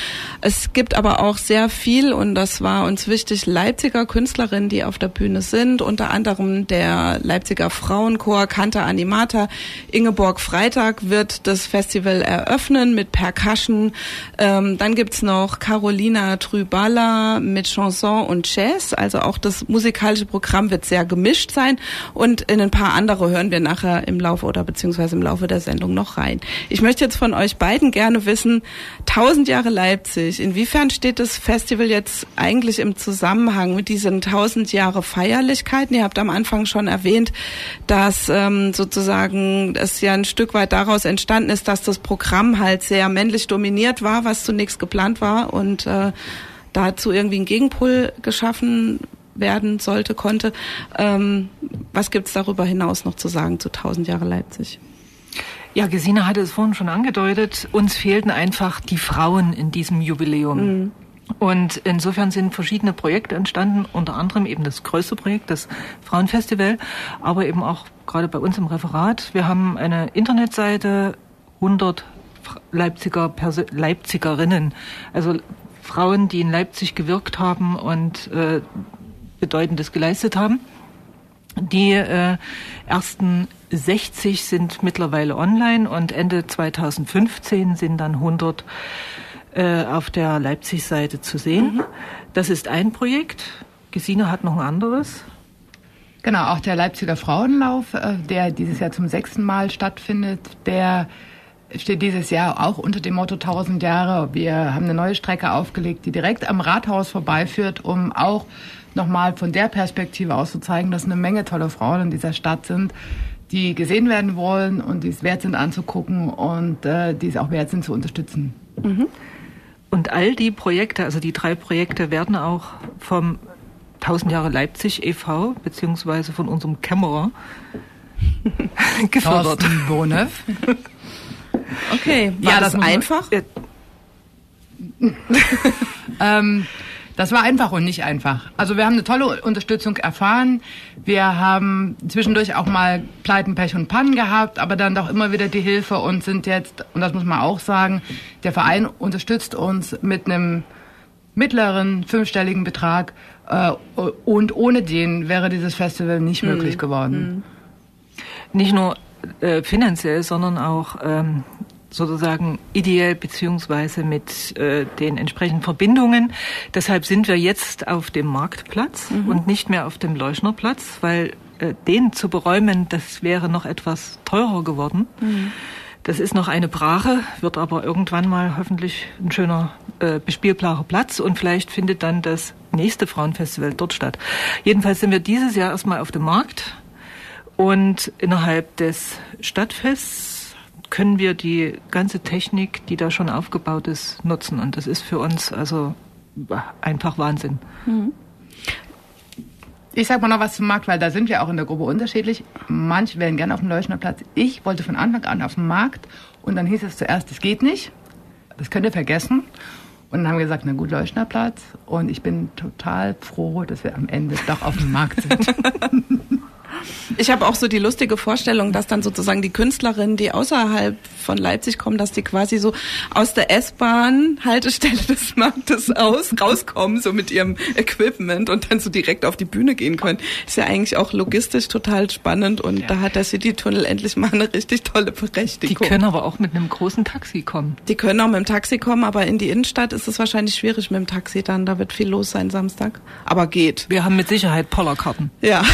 es gibt aber auch sehr viel, und das war uns wichtig, Leipziger Künstlerinnen, die auf der Bühne sind, unter anderem der Leipziger Frauenchor Kanta Animata. Ingeborg Freitag wird das Festival eröffnen mit Percussion. Ähm, dann gibt's noch Carolina Trüballa mit Chanson und Jazz. Also auch das musikalische Programm wird sehr gemischt sein. Und in ein paar andere hören wir nachher im Laufe oder beziehungsweise im Laufe der Sendung noch rein. Ich möchte jetzt von euch beiden gerne wissen, 1000 Jahre Leipzig, Leipzig. Inwiefern steht das Festival jetzt eigentlich im Zusammenhang mit diesen 1000 Jahre Feierlichkeiten? Ihr habt am Anfang schon erwähnt, dass ähm, sozusagen es ja ein Stück weit daraus entstanden ist, dass das Programm halt sehr männlich dominiert war, was zunächst geplant war und äh, dazu irgendwie ein Gegenpol geschaffen werden sollte, konnte. Ähm, was gibt's darüber hinaus noch zu sagen zu 1000 Jahre Leipzig? Ja, Gesine hatte es vorhin schon angedeutet. Uns fehlten einfach die Frauen in diesem Jubiläum. Mhm. Und insofern sind verschiedene Projekte entstanden, unter anderem eben das größte Projekt, das Frauenfestival, aber eben auch gerade bei uns im Referat. Wir haben eine Internetseite, 100 Leipziger Perso Leipzigerinnen, also Frauen, die in Leipzig gewirkt haben und äh, Bedeutendes geleistet haben. Die äh, ersten 60 sind mittlerweile online und Ende 2015 sind dann 100 äh, auf der Leipzig-Seite zu sehen. Mhm. Das ist ein Projekt. Gesine hat noch ein anderes. Genau, auch der Leipziger Frauenlauf, äh, der dieses Jahr zum sechsten Mal stattfindet, der steht dieses Jahr auch unter dem Motto 1000 Jahre. Wir haben eine neue Strecke aufgelegt, die direkt am Rathaus vorbeiführt, um auch nochmal von der Perspektive aus zu zeigen, dass eine Menge tolle Frauen in dieser Stadt sind, die gesehen werden wollen und die es wert sind anzugucken und äh, die es auch wert sind zu unterstützen. Mhm. Und all die Projekte, also die drei Projekte, werden auch vom 1000 Jahre Leipzig e.V. beziehungsweise von unserem Kämmerer gefördert. Bonev. Okay, war ja, das, das einfach? ähm, das war einfach und nicht einfach. Also wir haben eine tolle Unterstützung erfahren. Wir haben zwischendurch auch mal Pleiten, Pech und Pannen gehabt, aber dann doch immer wieder die Hilfe und sind jetzt, und das muss man auch sagen, der Verein unterstützt uns mit einem mittleren fünfstelligen Betrag äh, und ohne den wäre dieses Festival nicht mhm. möglich geworden. Mhm. Nicht nur äh, finanziell, sondern auch ähm, sozusagen ideell beziehungsweise mit äh, den entsprechenden Verbindungen. Deshalb sind wir jetzt auf dem Marktplatz mhm. und nicht mehr auf dem Leuschnerplatz, weil äh, den zu beräumen, das wäre noch etwas teurer geworden. Mhm. Das ist noch eine Brache, wird aber irgendwann mal hoffentlich ein schöner äh, bespielbarer Platz und vielleicht findet dann das nächste Frauenfestival dort statt. Jedenfalls sind wir dieses Jahr erstmal auf dem Markt und innerhalb des Stadtfests können wir die ganze Technik, die da schon aufgebaut ist, nutzen. Und das ist für uns also einfach Wahnsinn. Mhm. Ich sag mal noch was zum Markt, weil da sind wir auch in der Gruppe unterschiedlich. Manche wären gerne auf dem Leuschner Platz. Ich wollte von Anfang an auf dem Markt und dann hieß es zuerst, es geht nicht. Das könnt ihr vergessen. Und dann haben wir gesagt, na gut, Leuschner Platz. Und ich bin total froh, dass wir am Ende doch auf dem Markt sind. Ich habe auch so die lustige Vorstellung, dass dann sozusagen die Künstlerinnen, die außerhalb von Leipzig kommen, dass die quasi so aus der S-Bahn-Haltestelle des Marktes aus rauskommen, so mit ihrem Equipment und dann so direkt auf die Bühne gehen können. Ist ja eigentlich auch logistisch total spannend und ja. da hat der City-Tunnel endlich mal eine richtig tolle Berechtigung. Die können aber auch mit einem großen Taxi kommen. Die können auch mit dem Taxi kommen, aber in die Innenstadt ist es wahrscheinlich schwierig mit dem Taxi dann. Da wird viel los sein Samstag. Aber geht. Wir haben mit Sicherheit Pollerkarten. Ja.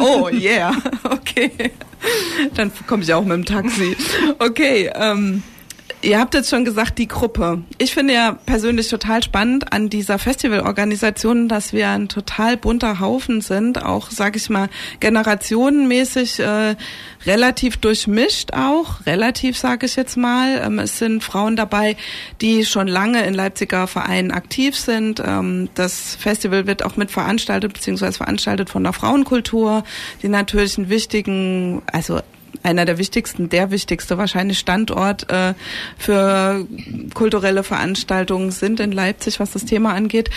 Oh, yeah. Okay. Dann komme ich auch mit dem Taxi. Okay. Ähm, Ihr habt jetzt schon gesagt, die Gruppe. Ich finde ja persönlich total spannend an dieser Festivalorganisation, dass wir ein total bunter Haufen sind, auch, sag ich mal, generationenmäßig äh, relativ durchmischt auch, relativ sage ich jetzt mal. Ähm, es sind Frauen dabei, die schon lange in Leipziger Vereinen aktiv sind. Ähm, das Festival wird auch mit veranstaltet, beziehungsweise veranstaltet von der Frauenkultur, die natürlich einen wichtigen, also einer der wichtigsten, der wichtigste wahrscheinlich Standort äh, für kulturelle Veranstaltungen sind in Leipzig, was das Thema angeht.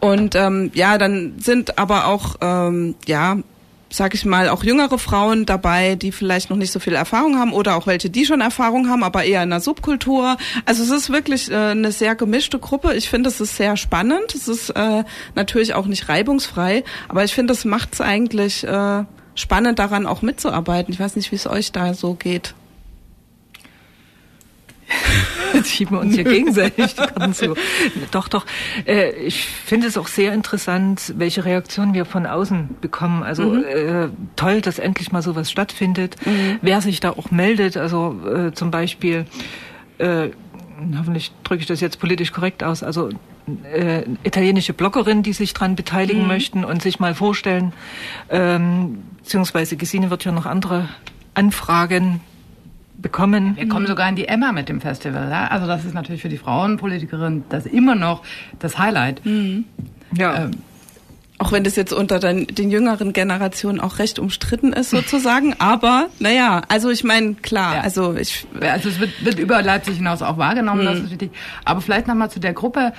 Und ähm, ja, dann sind aber auch ähm, ja sag ich mal, auch jüngere Frauen dabei, die vielleicht noch nicht so viel Erfahrung haben oder auch welche, die schon Erfahrung haben, aber eher in der Subkultur. Also es ist wirklich äh, eine sehr gemischte Gruppe. Ich finde, es ist sehr spannend. Es ist äh, natürlich auch nicht reibungsfrei, aber ich finde, es macht es eigentlich äh, spannend daran auch mitzuarbeiten. Ich weiß nicht, wie es euch da so geht. Jetzt schieben wir uns hier gegenseitig die Karten zu. Doch, doch. Äh, ich finde es auch sehr interessant, welche Reaktionen wir von außen bekommen. Also mhm. äh, toll, dass endlich mal sowas stattfindet. Mhm. Wer sich da auch meldet, also äh, zum Beispiel, äh, hoffentlich drücke ich das jetzt politisch korrekt aus, also äh, italienische Bloggerin, die sich daran beteiligen mhm. möchten und sich mal vorstellen. Ähm, beziehungsweise Gesine wird ja noch andere Anfragen bekommen. Wir kommen sogar in die Emma mit dem Festival. Ja? Also das ist natürlich für die Frauenpolitikerin das immer noch das Highlight. Mhm. Ja. Ähm, auch wenn das jetzt unter den, den, jüngeren Generationen auch recht umstritten ist sozusagen, aber naja, also ich meine, klar, ja. also ich... Also es wird, wird über Leipzig hinaus auch wahrgenommen, mhm. das ist richtig. Aber vielleicht nochmal zu der Gruppe,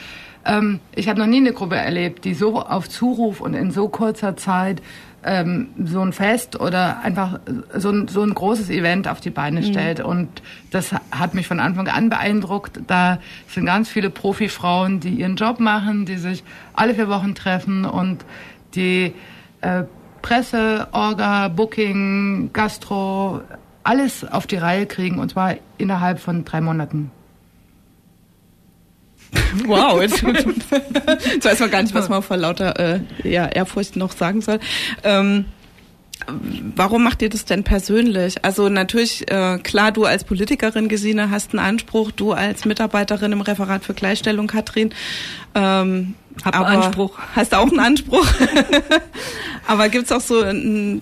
ähm, ich habe noch nie eine Gruppe erlebt, die so auf Zuruf und in so kurzer Zeit ähm, so ein Fest oder einfach so ein, so ein großes Event auf die Beine mhm. stellt. Mhm. Und das hat mich von Anfang an beeindruckt. Da sind ganz viele Profifrauen, die ihren Job machen, die sich alle vier Wochen treffen und die äh, Presse, Orga, Booking, Gastro, alles auf die Reihe kriegen und zwar innerhalb von drei Monaten. Wow, jetzt, jetzt weiß man gar nicht, was man vor lauter äh, ja, Ehrfurcht noch sagen soll. Ähm, warum macht ihr das denn persönlich? Also natürlich, äh, klar, du als Politikerin, Gesine, hast einen Anspruch, du als Mitarbeiterin im Referat für Gleichstellung, Katrin, ähm, Hab einen Anspruch. Hast auch einen Anspruch. aber gibt's auch so eine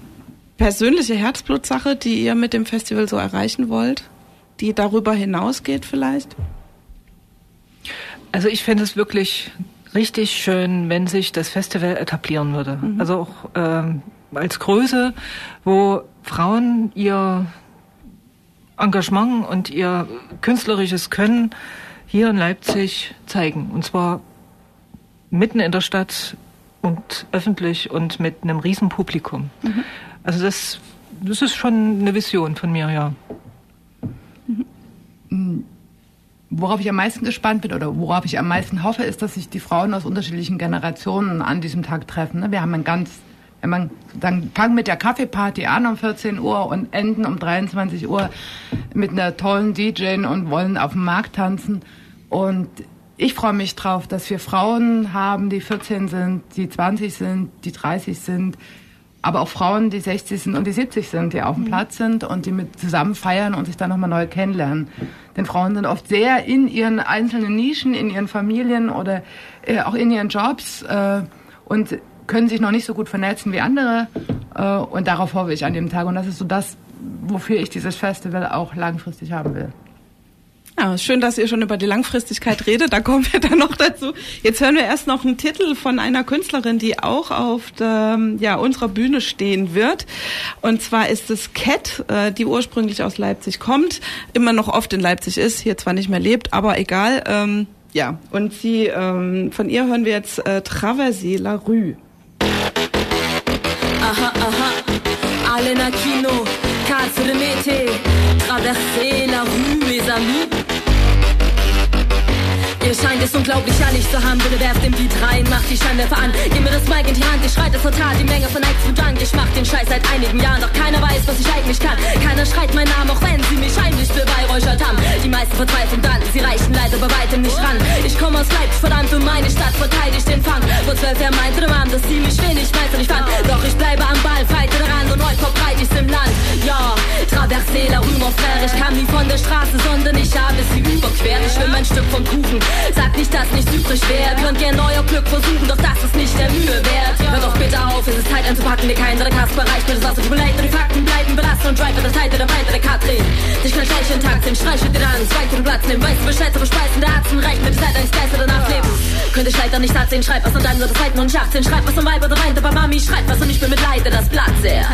persönliche Herzblutsache, die ihr mit dem Festival so erreichen wollt, die darüber hinausgeht vielleicht? Also ich fände es wirklich richtig schön, wenn sich das Festival etablieren würde. Mhm. Also auch ähm, als Größe, wo Frauen ihr Engagement und ihr künstlerisches Können hier in Leipzig zeigen. Und zwar mitten in der Stadt und öffentlich und mit einem riesen Publikum. Mhm. Also das, das ist schon eine Vision von mir, ja. Mhm worauf ich am meisten gespannt bin oder worauf ich am meisten hoffe, ist, dass sich die Frauen aus unterschiedlichen Generationen an diesem Tag treffen. Ne? Wir haben ein ganz, wenn man dann fangen mit der Kaffeeparty an um 14 Uhr und enden um 23 Uhr mit einer tollen DJ und wollen auf dem Markt tanzen. Und ich freue mich drauf, dass wir Frauen haben, die 14 sind, die 20 sind, die 30 sind, aber auch Frauen, die 60 sind und die 70 sind, die auf dem mhm. Platz sind und die mit zusammen feiern und sich dann nochmal neu kennenlernen. Denn Frauen sind oft sehr in ihren einzelnen Nischen, in ihren Familien oder äh, auch in ihren Jobs äh, und können sich noch nicht so gut vernetzen wie andere. Äh, und darauf hoffe ich an dem Tag. Und das ist so das, wofür ich dieses Festival auch langfristig haben will. Ja, schön, dass ihr schon über die Langfristigkeit redet. Da kommen wir dann noch dazu. Jetzt hören wir erst noch einen Titel von einer Künstlerin, die auch auf der, ja, unserer Bühne stehen wird. Und zwar ist es Cat, äh, die ursprünglich aus Leipzig kommt, immer noch oft in Leipzig ist, hier zwar nicht mehr lebt, aber egal. Ähm, ja, und sie, ähm, von ihr hören wir jetzt äh, Traverser la Rue. Aha, aha, Alena Kino, Quatre Mete, Traverser la Rue, mes amis. Scheint es unglaublich ehrlich zu haben, bitte werft den Beat rein, macht die Scheinwerfer an. Gib mir das Mic in die Hand, ich schreit es total, die Menge von Acts und Junk. Ich mach den Scheiß seit einigen Jahren, doch keiner weiß, was ich eigentlich kann. Keiner schreit meinen Namen, auch wenn sie mich heimlich beweihräuchert haben. Die meisten verzweifeln dann, sie reichen leider bei weitem nicht ran. Ich komme aus Leipzig, verdammt, und meine Stadt verteidigt den Fang. Vor zwölf Jahren meinte der Mann, dass sie mich wenig und ich fand. Doch ich bleibe am Ball, feite daran und heute verbreite im Land. Ja, traversé la rue, mon frère, ich kam nie von der Straße, sondern wäre. Könnt gern euer Glück versuchen, doch das ist nicht der Mühe wert. Hört doch bitte auf, es ist Zeit anzupacken, dir keinen der Kasper reicht tut mir leid, nur die Fakten bleiben belassen und Drive wird das Seite der der drehen. Dich kann gleich Takt sehen, streichelt dir an, zwei guten Platz nehmen, weißt du Bescheid, aber speisen der Arzt reicht die Zeit eines Geister danach leben. Könnte ich leider nicht satt sehen, schreib was dann wird es Seiten und Schacht sehen, schreib was und Weib oder weint, aber Mami schreibt was und ich bin mit Leide das Blatt sehr.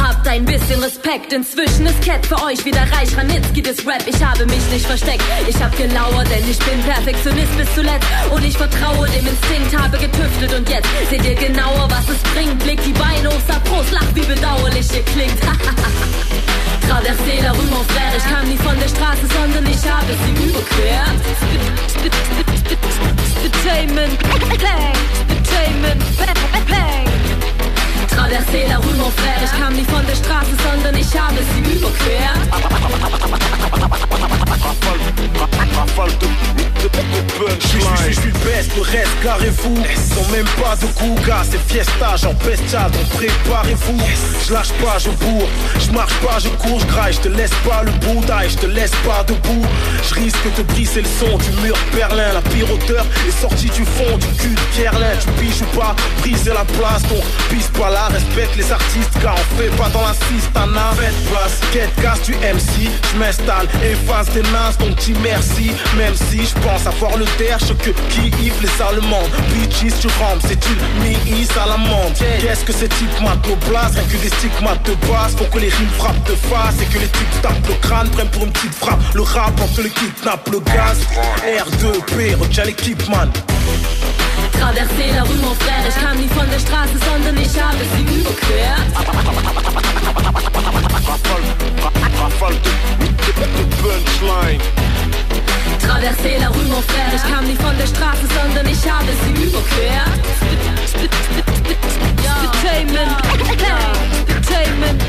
Habt ein bisschen Respekt, inzwischen ist Cat für euch wieder reich, Ranitzky das Rap, ich habe mich nicht versteckt, ich hab gelauert, denn ich bin Perfektionist bis zuletzt und ich vertraue dem Instinkt, habe getüftelt und jetzt seht ihr genauer, was es bringt, legt die Beine hoch, sag Prost, lacht, wie bedauerlich ihr klingt. Traversée la rue, mon frère, ich kam nie von der Straße, sondern ich habe sie überquert. Spitainment, bang, Spitainment, bang. Traversée la rue, mon frère, ich kam von der Straße, sondern ich habe sie überquert. Je suis best, le reste carrez-vous. Sans même pas de Gouga, c'est fiesta, j'en bestial, donc préparez-vous. Je lâche pas, je bourre, je marche pas, je cours, je je te laisse pas le bout je te laisse pas debout. Je risque de briser le son du mur Berlin. La pire hauteur est sortie du fond du cul de Kerlin. Tu piges ou pas, briser la place, donc pisse pas là, respecte les artistes, car on fait pas dans la cistana. Faites quête casse du MC, je m'installe, efface des nazes, donc dis merci. Même si je pense avoir le terche que qui kiffent les Allemands. Bitches, tu rampes, c'est une mi à l'amende. Qu'est-ce que ces types blases, rien que des stigmates de base. Faut que les rimes frappent de face et que les types tapent le crâne, prennent pour une petite frappe. Le rap, on te le kidnappe, le gaz. R2P, retiens l'équipe, man. Traversée la rue, mon frère, ich kam von der Straße, sondern ich sie überquert. Traversée la ich kam nie von der Straße, sondern ich habe sie überquert. Spitainment, Spitainment,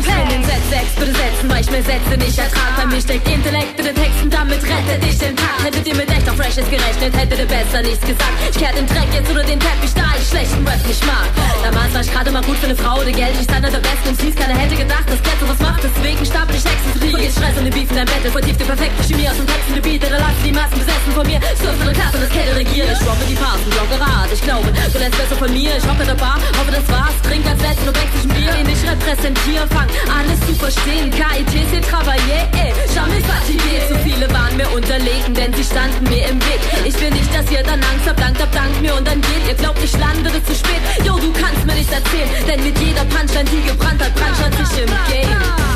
ich bin den Setz 6, bitte setzen, weil ich mir Sätze nicht ertrag. Bei mir steckt Intellekt in den Texten, damit rettet ich den Tag. Hättet ihr mit echter Freshes gerechnet, hättet ihr besser nichts gesagt. Ich kehr den Dreck jetzt oder den Teppich, da ich schlechten Rap nicht mag. Damals war ich gerade mal gut für eine Frau, die Geld ist einer der besten und fies. Keiner hätte gedacht, dass Geld sowas macht, deswegen stapel ich Exzentrie. Vergiss Stress und den Beef in deinem Bett, vertieft die perfekte Chemie aus dem Text in die Beat, der lassen die Massen besessen von mir. Und Klasse, das Kette regiert. Ich droppe die Parts und blogge Rad. Ich glaube, du lässt besser von mir. Ich hoffe der Bar, hoffe das war's. Trink als letzten und wechsel ein Bier, den ich repräsentiere. Fang alles zu verstehen. KIT, c'est travailler, eh. Jamais fatigué. Zu viele waren mir unterlegen, denn sie standen mir im Weg. Ich will nicht, dass ihr dann Angst habt, dankt habt, dankt mir und dann geht. Ihr glaubt, ich lande zu spät. Yo, du kannst mir nichts erzählen, denn mit jeder Punchline, die gebrannt hat, brannt sich im Game.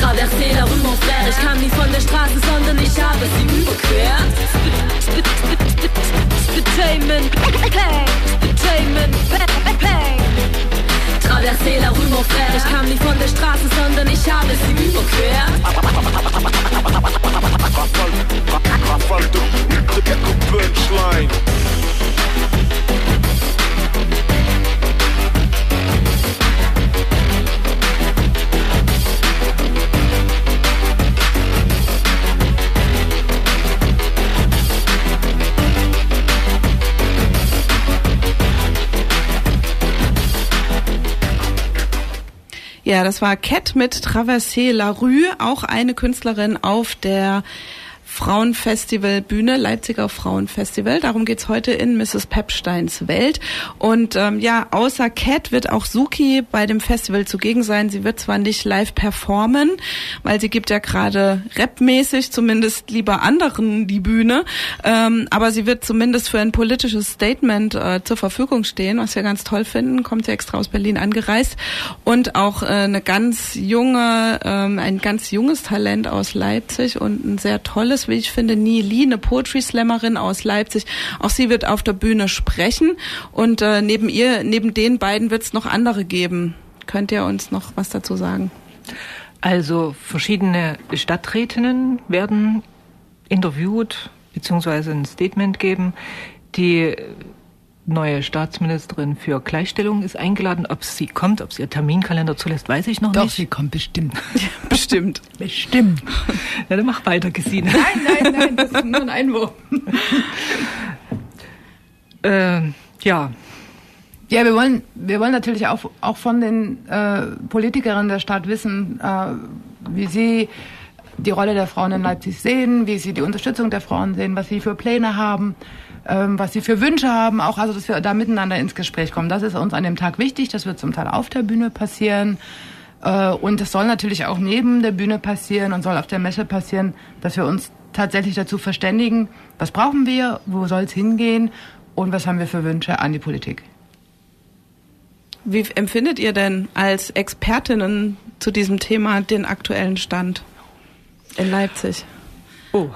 Traversée la rue, mon frère, ich kam nie von der Straße, sondern ich habe sie überquert. Spitainment, bang, Spitainment, bang. Traversée la rue, mon frère, ich kam nie von der Straße, sondern ich habe sie überquert. Ja, das war Cat mit Traversée la Rue, auch eine Künstlerin auf der Frauenfestival Bühne, Leipziger Frauenfestival. Darum geht's heute in Mrs. Pepsteins Welt. Und ähm, ja, außer Cat wird auch Suki bei dem Festival zugegen sein. Sie wird zwar nicht live performen, weil sie gibt ja gerade rapmäßig zumindest lieber anderen die Bühne, ähm, aber sie wird zumindest für ein politisches Statement äh, zur Verfügung stehen, was wir ganz toll finden. Kommt sie extra aus Berlin angereist und auch äh, eine ganz junge, ähm, ein ganz junges Talent aus Leipzig und ein sehr tolles wie ich finde, Nili, eine Poetry Slammerin aus Leipzig. Auch sie wird auf der Bühne sprechen und äh, neben ihr, neben den beiden wird es noch andere geben. Könnt ihr uns noch was dazu sagen? Also verschiedene Stadträtinnen werden interviewt bzw. ein Statement geben. Die neue Staatsministerin für Gleichstellung ist eingeladen. Ob sie kommt, ob sie ihr Terminkalender zulässt, weiß ich noch Doch, nicht. sie kommt bestimmt. Bestimmt. Bestimmt. Ja, dann mach weiter, Gesine. Nein, nein, nein, das ist nur ein Einwurf. äh, ja, Ja, wir wollen, wir wollen natürlich auch, auch von den äh, Politikerinnen der Stadt wissen, äh, wie sie die Rolle der Frauen in Leipzig sehen, wie sie die Unterstützung der Frauen sehen, was sie für Pläne haben, ähm, was sie für Wünsche haben, auch also, dass wir da miteinander ins Gespräch kommen. Das ist uns an dem Tag wichtig. Das wird zum Teil auf der Bühne passieren. Äh, und es soll natürlich auch neben der Bühne passieren und soll auf der Messe passieren, dass wir uns tatsächlich dazu verständigen, was brauchen wir, wo soll es hingehen und was haben wir für Wünsche an die Politik. Wie empfindet ihr denn als Expertinnen zu diesem Thema den aktuellen Stand in Leipzig? Oh.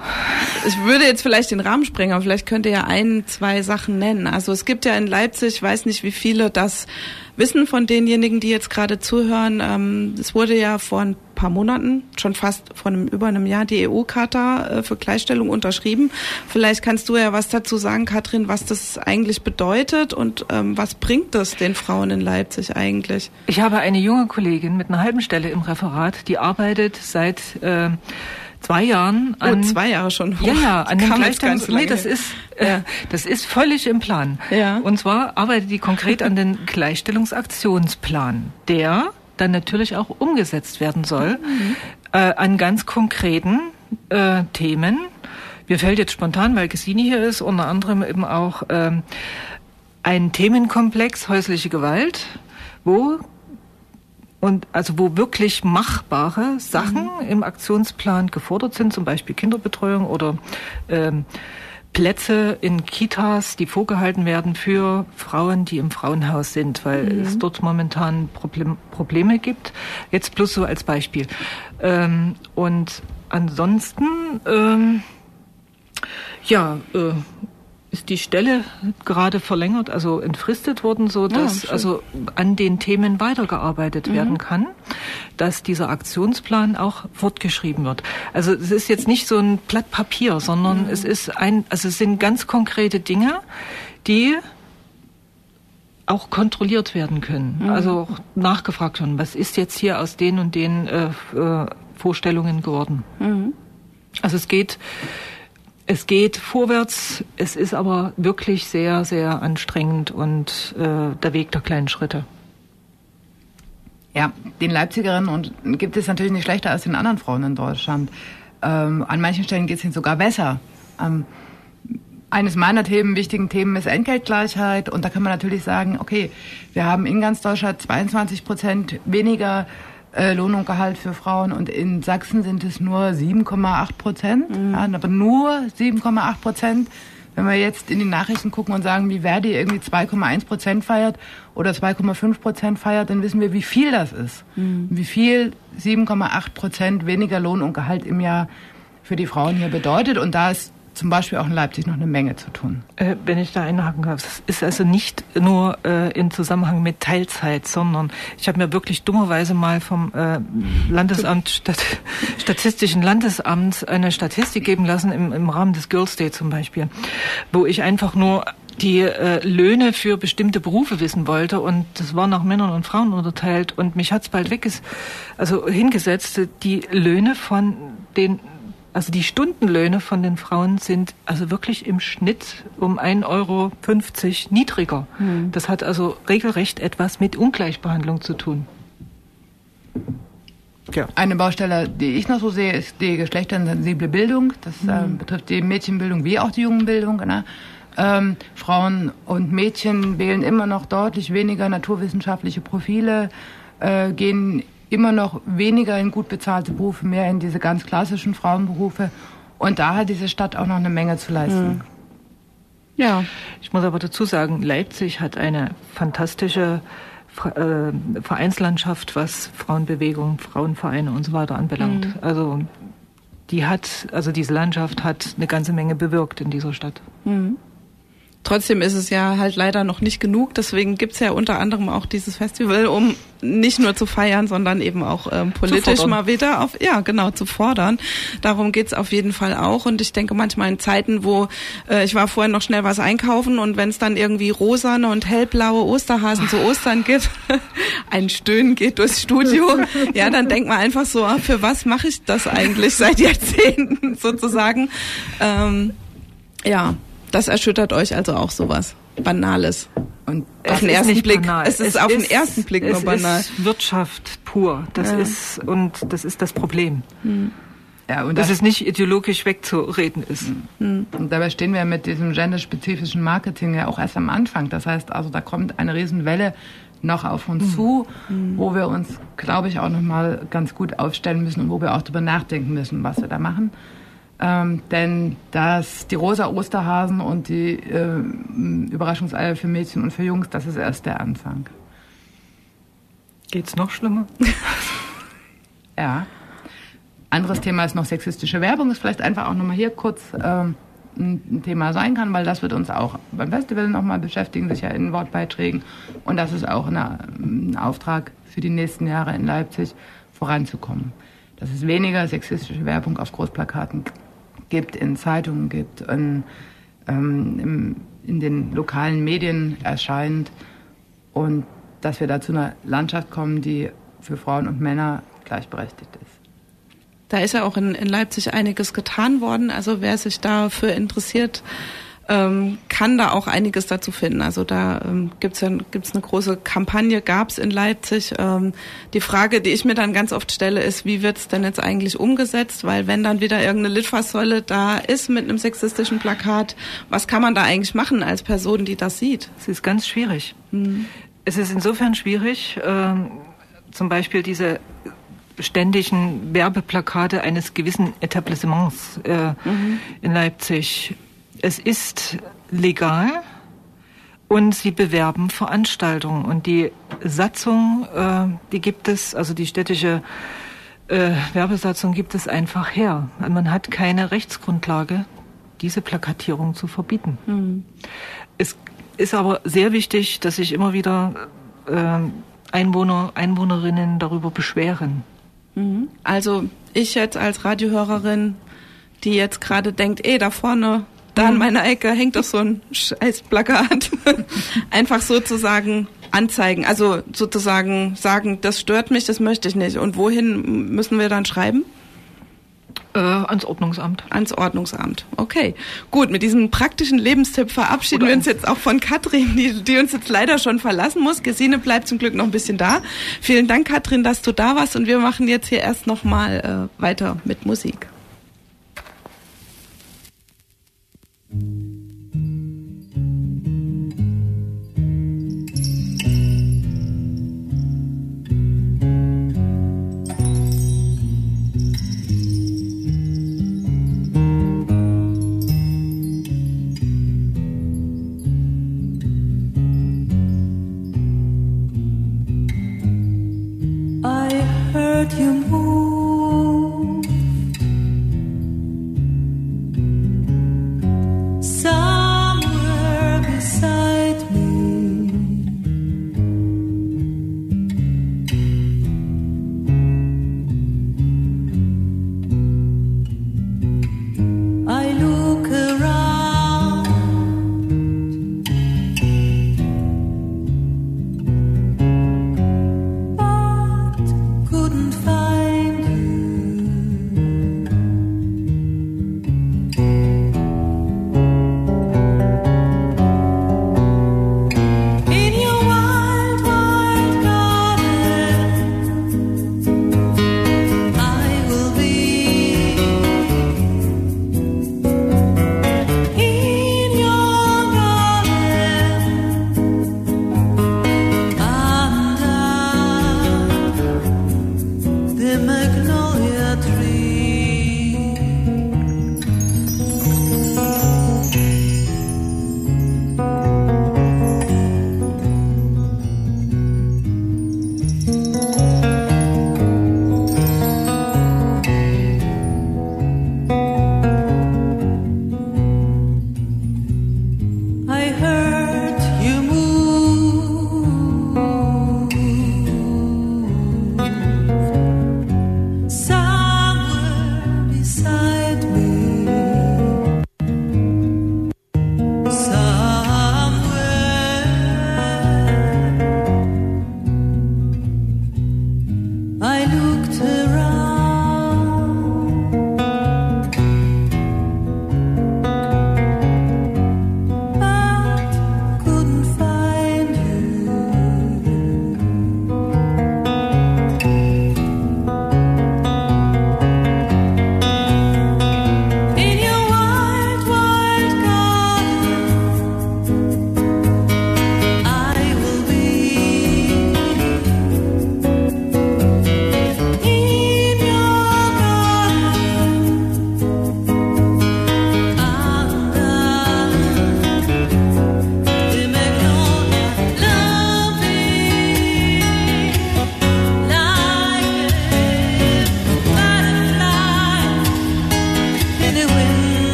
Ich würde jetzt vielleicht den Rahmen sprengen, aber vielleicht könnt ihr ja ein, zwei Sachen nennen. Also es gibt ja in Leipzig, ich weiß nicht, wie viele das wissen von denjenigen, die jetzt gerade zuhören. Ähm, es wurde ja vor ein paar Monaten, schon fast vor einem, über einem Jahr, die EU-Charta äh, für Gleichstellung unterschrieben. Vielleicht kannst du ja was dazu sagen, Katrin, was das eigentlich bedeutet und ähm, was bringt das den Frauen in Leipzig eigentlich? Ich habe eine junge Kollegin mit einer halben Stelle im Referat, die arbeitet seit äh, zwei Jahren oh, an. Oh, zwei Jahre schon. Ja, ja, an dem Gleichstands. Nee, das ist, äh, das ist völlig im Plan. Ja. Und zwar arbeitet die konkret an den Gleichstellungsaktionsplan, der dann natürlich auch umgesetzt werden soll, mhm. äh, an ganz konkreten äh, Themen. Mir fällt jetzt spontan, weil Cassini hier ist, unter anderem eben auch ähm, ein Themenkomplex häusliche Gewalt, wo und also wo wirklich machbare Sachen mhm. im Aktionsplan gefordert sind, zum Beispiel Kinderbetreuung oder ähm, Plätze in Kitas, die vorgehalten werden für Frauen, die im Frauenhaus sind, weil mhm. es dort momentan Problem, Probleme gibt. Jetzt plus so als Beispiel. Ähm, und ansonsten, ähm, ja, äh, ist die Stelle gerade verlängert, also entfristet worden, so dass ja, also an den Themen weitergearbeitet mhm. werden kann, dass dieser Aktionsplan auch fortgeschrieben wird. Also es ist jetzt nicht so ein Blatt Papier, sondern mhm. es ist ein, also es sind ganz konkrete Dinge, die auch kontrolliert werden können, mhm. also auch nachgefragt werden, was ist jetzt hier aus den und den äh, äh Vorstellungen geworden. Mhm. Also es geht es geht vorwärts, es ist aber wirklich sehr, sehr anstrengend und äh, der Weg der kleinen Schritte. Ja, den Leipzigerinnen und gibt es natürlich nicht schlechter als den anderen Frauen in Deutschland. Ähm, an manchen Stellen geht es ihnen sogar besser. Ähm, eines meiner Themen, wichtigen Themen ist Entgeltgleichheit. Und da kann man natürlich sagen, okay, wir haben in ganz Deutschland 22 Prozent weniger äh, Lohn und Gehalt für Frauen und in Sachsen sind es nur 7,8 Prozent, mhm. ja, aber nur 7,8 Prozent. Wenn wir jetzt in die Nachrichten gucken und sagen, wie Verdi irgendwie 2,1 Prozent feiert oder 2,5 Prozent feiert, dann wissen wir, wie viel das ist. Mhm. Wie viel 7,8 Prozent weniger Lohn und Gehalt im Jahr für die Frauen hier bedeutet. Und da ist zum Beispiel auch in Leipzig noch eine Menge zu tun. Äh, wenn ich da einhaken darf, das ist also nicht nur äh, in Zusammenhang mit Teilzeit, sondern ich habe mir wirklich dummerweise mal vom äh, Landesamt, Stat Statistischen Landesamt eine Statistik geben lassen im, im Rahmen des Girls Day zum Beispiel, wo ich einfach nur die äh, Löhne für bestimmte Berufe wissen wollte und das war nach Männern und Frauen unterteilt und mich hat's bald weg ist, also hingesetzt, die Löhne von den also die Stundenlöhne von den Frauen sind also wirklich im Schnitt um 1,50 Euro niedriger. Mhm. Das hat also regelrecht etwas mit Ungleichbehandlung zu tun. Ja. Eine Baustelle, die ich noch so sehe, ist die geschlechtersensible Bildung. Das mhm. äh, betrifft die Mädchenbildung wie auch die Jungenbildung. Ne? Ähm, Frauen und Mädchen wählen immer noch deutlich weniger naturwissenschaftliche Profile, äh, gehen immer noch weniger in gut bezahlte Berufe, mehr in diese ganz klassischen Frauenberufe. Und da hat diese Stadt auch noch eine Menge zu leisten. Hm. Ja. Ich muss aber dazu sagen, Leipzig hat eine fantastische äh, Vereinslandschaft, was Frauenbewegung, Frauenvereine und so weiter anbelangt. Mhm. Also die hat, also diese Landschaft hat eine ganze Menge bewirkt in dieser Stadt. Mhm. Trotzdem ist es ja halt leider noch nicht genug. Deswegen gibt's ja unter anderem auch dieses Festival, um nicht nur zu feiern, sondern eben auch ähm, politisch mal wieder auf, ja genau, zu fordern. Darum geht's auf jeden Fall auch. Und ich denke manchmal in Zeiten, wo äh, ich war vorhin noch schnell was einkaufen und wenn es dann irgendwie rosane und hellblaue Osterhasen zu Ostern gibt, ein Stöhnen geht durchs Studio, ja, dann denkt man einfach so, ah, für was mache ich das eigentlich seit Jahrzehnten sozusagen. Ähm, ja, das erschüttert euch also auch sowas Banales. Und auf den ersten Blick, banal. es ist es auf ist, den ersten Blick nur banal. Es ist Wirtschaft pur. Das ja. ist und das ist das Problem. Hm. Ja, und dass das es nicht ideologisch wegzureden ist. Mhm. Und dabei stehen wir mit diesem genderspezifischen Marketing ja auch erst am Anfang. Das heißt also, da kommt eine Riesenwelle noch auf uns mhm. zu, mhm. wo wir uns, glaube ich, auch noch mal ganz gut aufstellen müssen und wo wir auch darüber nachdenken müssen, was wir da machen. Ähm, denn das, die rosa Osterhasen und die äh, Überraschungseier für Mädchen und für Jungs, das ist erst der Anfang. Geht's noch schlimmer? ja. Anderes Thema ist noch sexistische Werbung, ist vielleicht einfach auch nochmal hier kurz ähm, ein Thema sein kann, weil das wird uns auch beim Festival nochmal beschäftigen, sicher in Wortbeiträgen. Und das ist auch eine, ein Auftrag für die nächsten Jahre in Leipzig, voranzukommen. Dass es weniger sexistische Werbung auf Großplakaten gibt, in Zeitungen gibt, in, ähm, im, in den lokalen Medien erscheint und dass wir da zu einer Landschaft kommen, die für Frauen und Männer gleichberechtigt ist. Da ist ja auch in, in Leipzig einiges getan worden. Also wer sich dafür interessiert, ähm, kann da auch einiges dazu finden. Also da ähm, gibt's ja gibt's eine große Kampagne, gab's in Leipzig. Ähm, die Frage, die ich mir dann ganz oft stelle, ist, wie wird's denn jetzt eigentlich umgesetzt? Weil wenn dann wieder irgendeine Litfaßsäule da ist mit einem sexistischen Plakat, was kann man da eigentlich machen als Person, die das sieht? Es ist ganz schwierig. Mhm. Es ist insofern schwierig, ähm, zum Beispiel diese ständigen Werbeplakate eines gewissen Etablissements äh, mhm. in Leipzig. Es ist legal und sie bewerben Veranstaltungen und die Satzung, äh, die gibt es, also die städtische äh, Werbesatzung gibt es einfach her. Man hat keine Rechtsgrundlage, diese Plakatierung zu verbieten. Mhm. Es ist aber sehr wichtig, dass sich immer wieder äh, Einwohner, Einwohnerinnen darüber beschweren. Mhm. Also ich jetzt als Radiohörerin, die jetzt gerade denkt, eh, da vorne, da in mhm. meiner Ecke hängt doch so ein scheiß Plakat. Einfach sozusagen anzeigen, also sozusagen sagen, das stört mich, das möchte ich nicht. Und wohin müssen wir dann schreiben? Äh, ans Ordnungsamt. Ans Ordnungsamt. Okay. Gut, mit diesem praktischen Lebenstipp verabschieden Oder wir uns jetzt auch von Katrin, die, die uns jetzt leider schon verlassen muss. Gesine bleibt zum Glück noch ein bisschen da. Vielen Dank, Katrin, dass du da warst und wir machen jetzt hier erst nochmal äh, weiter mit Musik. thank you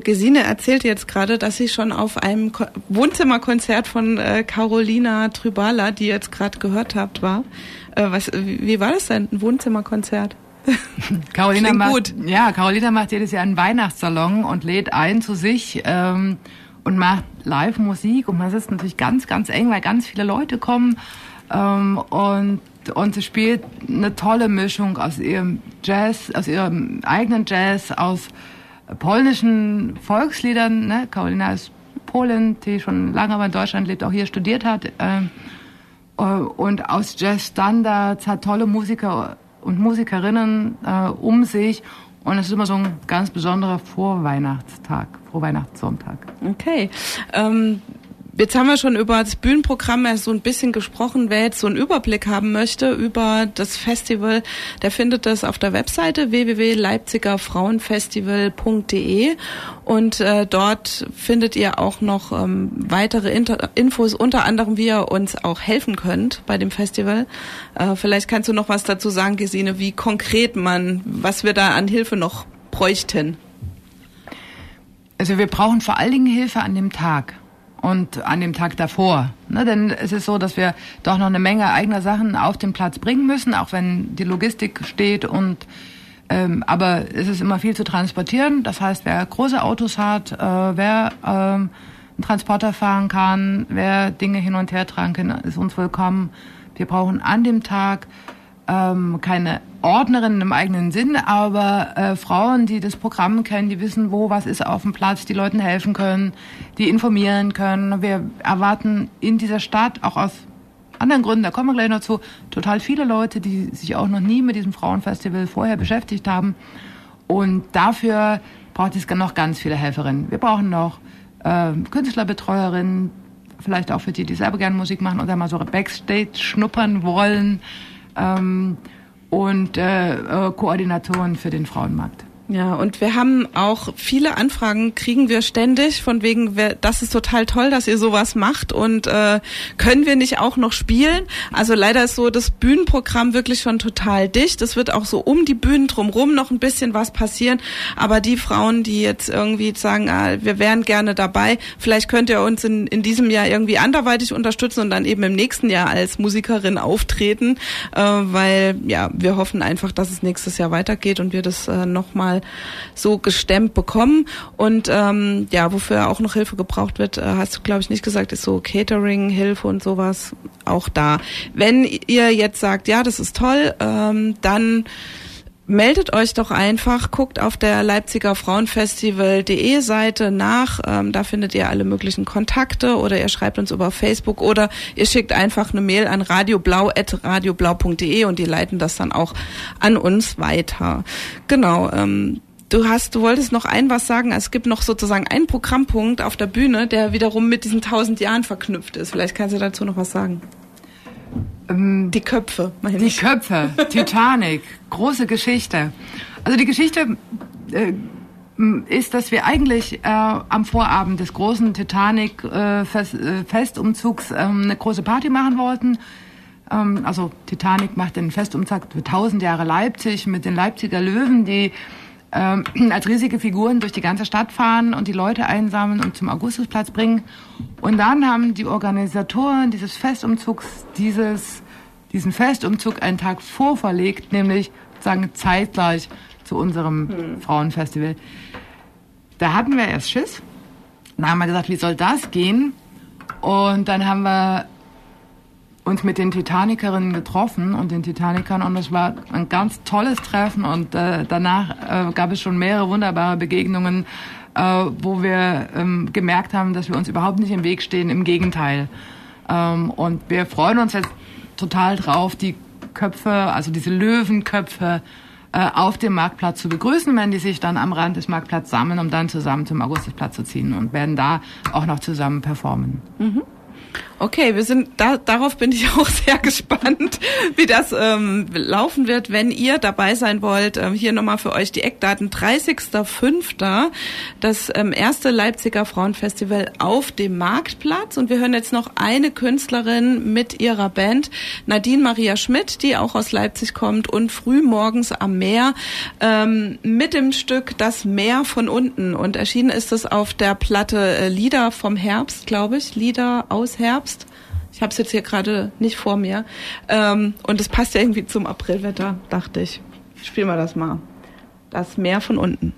Gesine erzählt jetzt gerade, dass sie schon auf einem Ko Wohnzimmerkonzert von äh, Carolina Trybala, die ihr jetzt gerade gehört habt, war. Äh, was, wie, wie war das denn, ein Wohnzimmerkonzert? Carolina Klingt macht, gut. Ja, Carolina macht jedes Jahr einen Weihnachtssalon und lädt ein zu sich ähm, und macht Live-Musik. Und man sitzt natürlich ganz, ganz eng, weil ganz viele Leute kommen. Ähm, und, und sie spielt eine tolle Mischung aus ihrem Jazz, aus ihrem eigenen Jazz, aus polnischen Volksliedern. Ne? Carolina ist Polin, die schon lange aber in Deutschland lebt, auch hier studiert hat. Ähm, äh, und aus Jazz-Standards, hat tolle Musiker und Musikerinnen äh, um sich. Und es ist immer so ein ganz besonderer Vorweihnachtstag, Vorweihnachtssonntag. Okay. Ähm, jetzt haben wir schon über das Bühnenprogramm erst so ein bisschen gesprochen. Wer jetzt so einen Überblick haben möchte über das Festival, der findet das auf der Webseite www.leipzigerfrauenfestival.de und äh, dort findet ihr auch noch ähm, weitere Inter Infos, unter anderem wie ihr uns auch helfen könnt bei dem Festival. Äh, vielleicht kannst du noch was dazu sagen, Gesine, wie konkret man, was wir da an Hilfe noch bräuchten. Also wir brauchen vor allen Dingen Hilfe an dem Tag und an dem Tag davor. Ne, denn es ist so, dass wir doch noch eine Menge eigener Sachen auf den Platz bringen müssen, auch wenn die Logistik steht und ähm, aber es ist immer viel zu transportieren. Das heißt, wer große Autos hat, äh, wer ähm, einen Transporter fahren kann, wer Dinge hin und her tragen kann, ist uns willkommen. Wir brauchen an dem Tag ähm, keine Ordnerin im eigenen Sinn, aber äh, Frauen, die das Programm kennen, die wissen, wo was ist auf dem Platz, die Leuten helfen können, die informieren können. Wir erwarten in dieser Stadt auch aus anderen Gründen, da kommen wir gleich noch zu, total viele Leute, die sich auch noch nie mit diesem Frauenfestival vorher beschäftigt haben. Und dafür braucht es noch ganz viele Helferinnen. Wir brauchen noch äh, Künstlerbetreuerinnen, vielleicht auch für die, die selber gerne Musik machen oder mal so Backstage schnuppern wollen und äh, äh, Koordinatoren für den Frauenmarkt. Ja, und wir haben auch viele Anfragen, kriegen wir ständig, von wegen, das ist total toll, dass ihr sowas macht und äh, können wir nicht auch noch spielen? Also leider ist so das Bühnenprogramm wirklich schon total dicht. Es wird auch so um die Bühnen drumherum noch ein bisschen was passieren, aber die Frauen, die jetzt irgendwie sagen, ah, wir wären gerne dabei, vielleicht könnt ihr uns in, in diesem Jahr irgendwie anderweitig unterstützen und dann eben im nächsten Jahr als Musikerin auftreten, äh, weil ja, wir hoffen einfach, dass es nächstes Jahr weitergeht und wir das äh, nochmal so gestemmt bekommen. Und ähm, ja, wofür auch noch Hilfe gebraucht wird, äh, hast du, glaube ich, nicht gesagt, ist so Catering, Hilfe und sowas auch da. Wenn ihr jetzt sagt, ja, das ist toll, ähm, dann meldet euch doch einfach, guckt auf der Leipziger Frauenfestival.de Seite nach, ähm, da findet ihr alle möglichen Kontakte oder ihr schreibt uns über Facebook oder ihr schickt einfach eine Mail an radioblau.radioblau.de und die leiten das dann auch an uns weiter. Genau, ähm, Du hast, du wolltest noch ein was sagen. Es gibt noch sozusagen einen Programmpunkt auf der Bühne, der wiederum mit diesen tausend Jahren verknüpft ist. Vielleicht kannst du dazu noch was sagen. Die Köpfe, meine Die ich. Köpfe, Titanic, große Geschichte. Also die Geschichte äh, ist, dass wir eigentlich äh, am Vorabend des großen Titanic-Festumzugs äh, ähm, eine große Party machen wollten. Ähm, also Titanic macht den Festumzug für 1000 Jahre Leipzig mit den Leipziger Löwen, die ähm, als riesige Figuren durch die ganze Stadt fahren und die Leute einsammeln und zum Augustusplatz bringen. Und dann haben die Organisatoren dieses Festumzugs dieses, diesen Festumzug einen Tag vorverlegt, nämlich sozusagen zeitgleich zu unserem Frauenfestival. Da hatten wir erst Schiss. Dann haben wir gesagt, wie soll das gehen? Und dann haben wir uns mit den Titanikerinnen getroffen und den Titanikern und es war ein ganz tolles Treffen und äh, danach äh, gab es schon mehrere wunderbare Begegnungen, äh, wo wir ähm, gemerkt haben, dass wir uns überhaupt nicht im Weg stehen, im Gegenteil. Ähm, und wir freuen uns jetzt total drauf, die Köpfe, also diese Löwenköpfe äh, auf dem Marktplatz zu begrüßen, wenn die sich dann am Rand des Marktplatzes sammeln, um dann zusammen zum Augustusplatz zu ziehen und werden da auch noch zusammen performen. Okay, wir sind da, darauf bin ich auch sehr gespannt, wie das ähm, laufen wird, wenn ihr dabei sein wollt. Ähm, hier nochmal für euch die Eckdaten. 30.05. das ähm, erste Leipziger Frauenfestival auf dem Marktplatz. Und wir hören jetzt noch eine Künstlerin mit ihrer Band, Nadine Maria Schmidt, die auch aus Leipzig kommt und früh morgens am Meer ähm, mit dem Stück Das Meer von unten. Und erschienen ist es auf der Platte äh, Lieder vom Herbst, glaube ich. Lieder aus Herbst. Ich habe es jetzt hier gerade nicht vor mir. Ähm, und es passt ja irgendwie zum Aprilwetter, dachte ich. Spielen wir das mal. Das Meer von unten.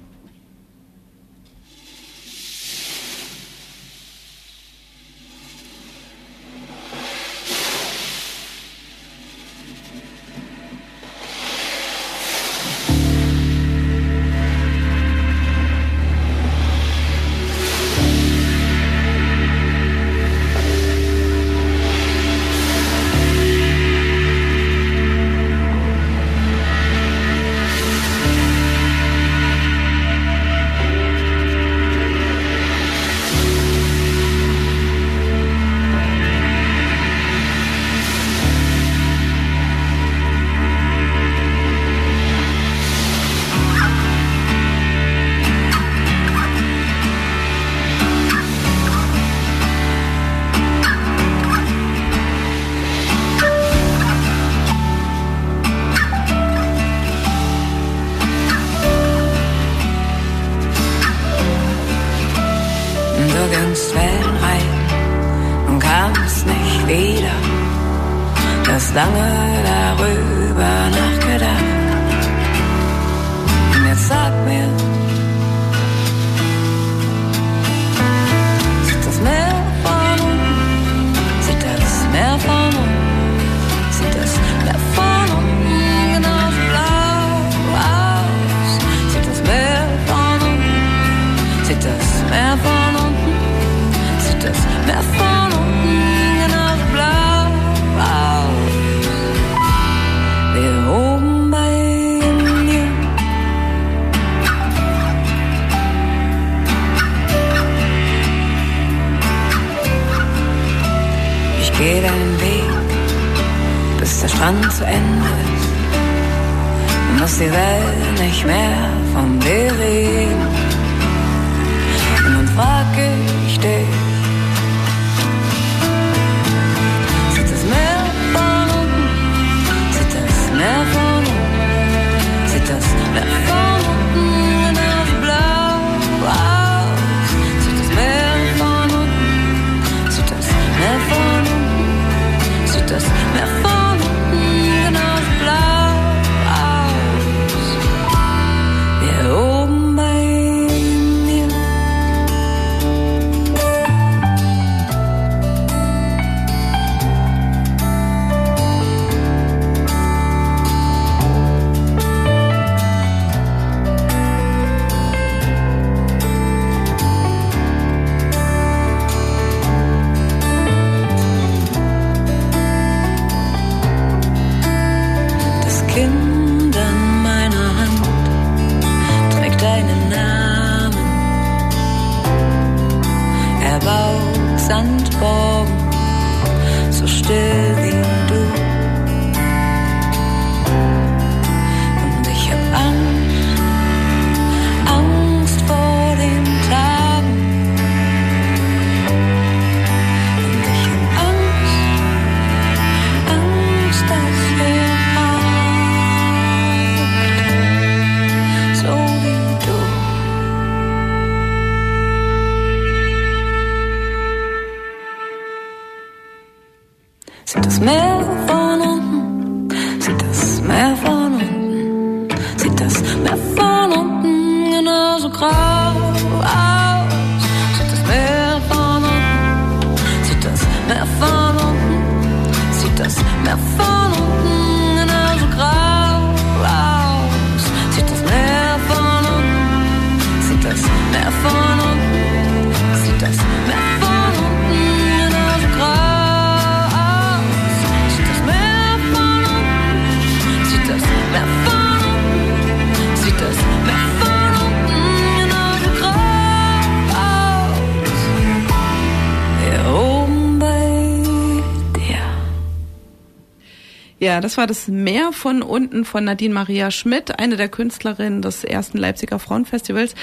Ja, das war das Meer von unten von Nadine Maria Schmidt, eine der Künstlerinnen des ersten Leipziger Frauenfestivals.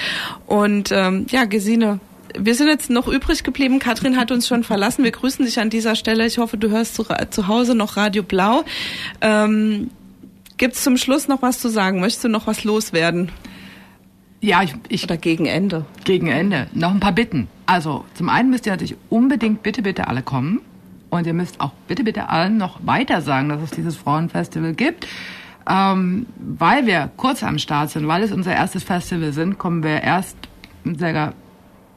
Und ähm, ja, Gesine, wir sind jetzt noch übrig geblieben. Katrin hat uns schon verlassen. Wir grüßen dich an dieser Stelle. Ich hoffe, du hörst zu, zu Hause noch Radio Blau. Ähm, Gibt es zum Schluss noch was zu sagen? Möchtest du noch was loswerden? Ja, ich, ich Oder gegen Ende? gegen Ende noch ein paar Bitten. Also zum einen müsst ihr natürlich unbedingt bitte bitte alle kommen und ihr müsst auch bitte bitte allen noch weiter sagen, dass es dieses Frauenfestival gibt. Ähm, weil wir kurz am Start sind, weil es unser erstes Festival sind, kommen wir erst circa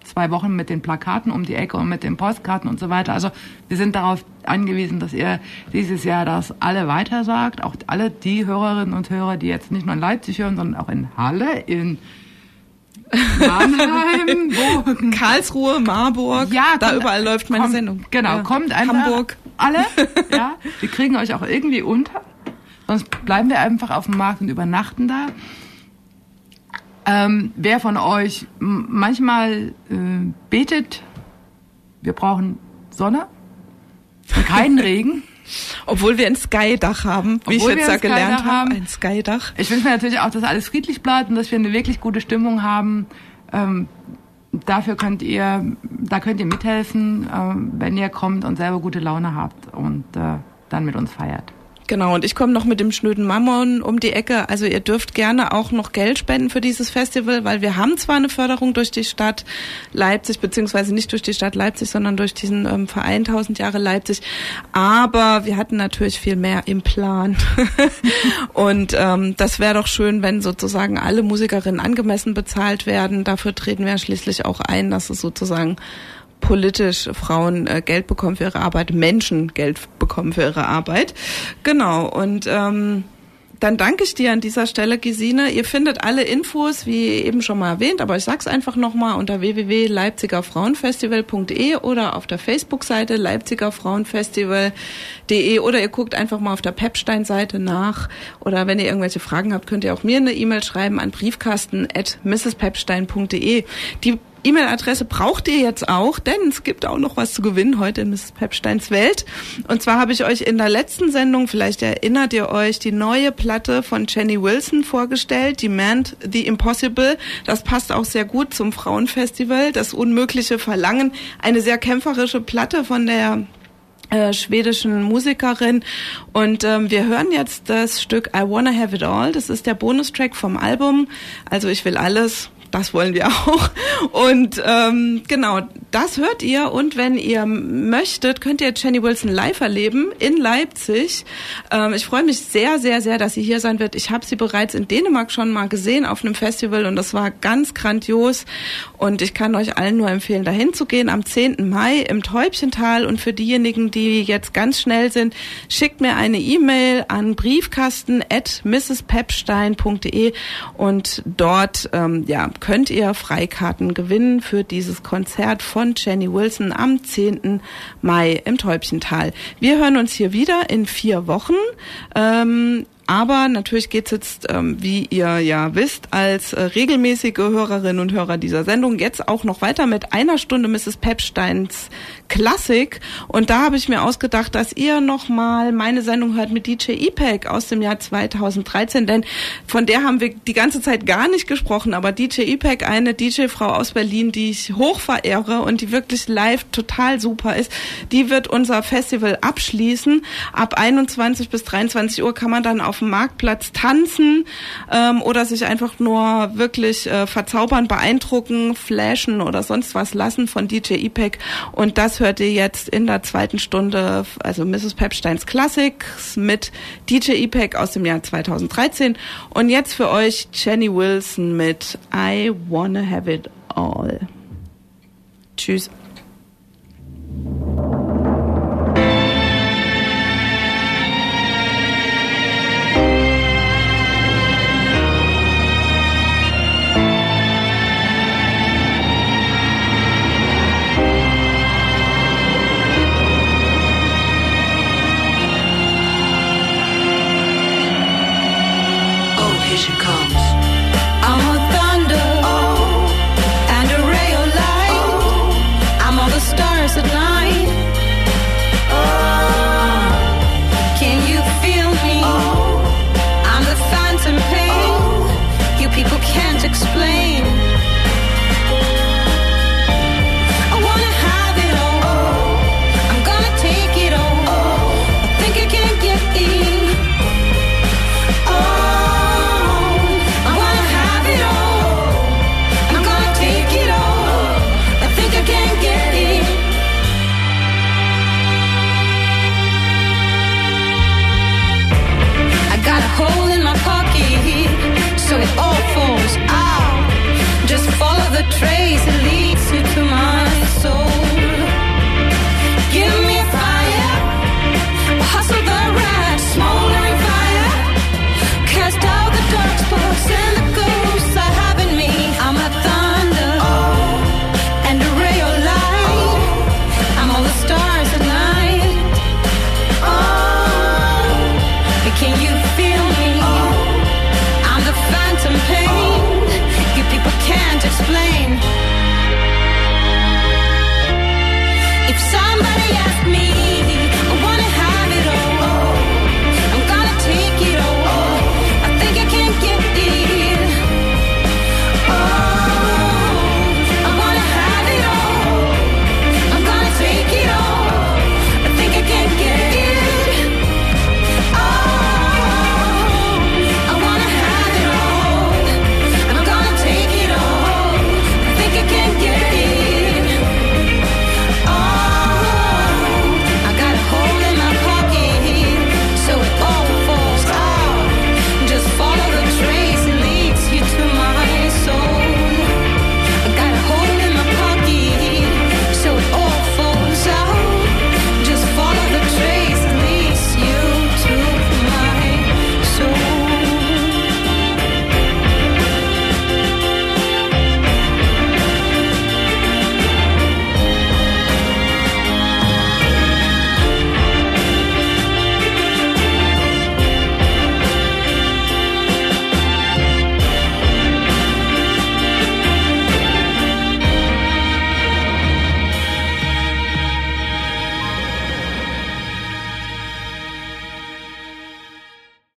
zwei Wochen mit den Plakaten um die Ecke und mit den Postkarten und so weiter. Also wir sind darauf angewiesen, dass ihr dieses Jahr das alle weitersagt, auch alle die Hörerinnen und Hörer, die jetzt nicht nur in Leipzig hören, sondern auch in Halle, in Mannheim, wo Karlsruhe, Marburg, ja, da überall läuft meine kommt, Sendung. Genau, Ja. kommt einfach. Hamburg. Alle, ja. Wir kriegen euch auch irgendwie unter. Sonst bleiben wir einfach auf dem Markt und übernachten da. Ähm, wer von euch manchmal äh, betet, wir brauchen Sonne und keinen Regen. Obwohl wir ein Skydach haben, wie Obwohl ich jetzt da gelernt habe. Ein Skydach. Ich wünsche mir natürlich auch, dass alles friedlich bleibt und dass wir eine wirklich gute Stimmung haben. Ähm, dafür könnt ihr, da könnt ihr mithelfen, ähm, wenn ihr kommt und selber gute Laune habt und äh, dann mit uns feiert. Genau, und ich komme noch mit dem schnöden Mammon um die Ecke. Also ihr dürft gerne auch noch Geld spenden für dieses Festival, weil wir haben zwar eine Förderung durch die Stadt Leipzig, beziehungsweise nicht durch die Stadt Leipzig, sondern durch diesen ähm, Verein 1000 Jahre Leipzig, aber wir hatten natürlich viel mehr im Plan. und ähm, das wäre doch schön, wenn sozusagen alle Musikerinnen angemessen bezahlt werden. Dafür treten wir schließlich auch ein, dass es sozusagen politisch Frauen äh, Geld bekommen für ihre Arbeit, Menschen Geld bekommen für ihre Arbeit. Genau, und ähm, dann danke ich dir an dieser Stelle, Gesine. Ihr findet alle Infos, wie eben schon mal erwähnt, aber ich sag's einfach nochmal unter www.leipzigerfrauenfestival.de oder auf der Facebook-Seite leipzigerfrauenfestival.de oder ihr guckt einfach mal auf der Pepstein-Seite nach oder wenn ihr irgendwelche Fragen habt, könnt ihr auch mir eine E-Mail schreiben an briefkasten at mrspepstein.de. Die E-Mail-Adresse braucht ihr jetzt auch, denn es gibt auch noch was zu gewinnen heute in Mrs. Pepsteins Welt. Und zwar habe ich euch in der letzten Sendung, vielleicht erinnert ihr euch, die neue Platte von Jenny Wilson vorgestellt, Demand the Impossible. Das passt auch sehr gut zum Frauenfestival, das unmögliche Verlangen. Eine sehr kämpferische Platte von der äh, schwedischen Musikerin und ähm, wir hören jetzt das Stück I Wanna Have It All. Das ist der Bonustrack vom Album. Also ich will alles. Das wollen wir auch. Und ähm, genau, das hört ihr. Und wenn ihr möchtet, könnt ihr Jenny Wilson live erleben in Leipzig. Ähm, ich freue mich sehr, sehr, sehr, dass sie hier sein wird. Ich habe sie bereits in Dänemark schon mal gesehen auf einem Festival und das war ganz grandios. Und ich kann euch allen nur empfehlen, dahin zu gehen am 10. Mai im Täubchental. Und für diejenigen, die jetzt ganz schnell sind, schickt mir eine E-Mail an briefkasten at mrspepstein.de und dort ähm, ja, könnt ihr Freikarten gewinnen für dieses Konzert von Jenny Wilson am 10. Mai im Täubchental. Wir hören uns hier wieder in vier Wochen. Ähm, aber natürlich geht's jetzt, ähm, wie ihr ja wisst, als äh, regelmäßige Hörerinnen und Hörer dieser Sendung jetzt auch noch weiter mit einer Stunde Mrs. Pepsteins Klassik. Und da habe ich mir ausgedacht, dass ihr nochmal meine Sendung hört mit DJ EPEC aus dem Jahr 2013, denn von der haben wir die ganze Zeit gar nicht gesprochen. Aber DJ EPEC, eine DJ-Frau aus Berlin, die ich hoch verehre und die wirklich live total super ist, die wird unser Festival abschließen. Ab 21 bis 23 Uhr kann man dann auf dem Marktplatz tanzen ähm, oder sich einfach nur wirklich äh, verzaubern, beeindrucken, flashen oder sonst was lassen von DJ EPEC. Und das Hört ihr jetzt in der zweiten Stunde, also Mrs. Pepsteins Classics mit DJ Epek aus dem Jahr 2013. Und jetzt für euch Jenny Wilson mit I Wanna Have It All. Tschüss. should call.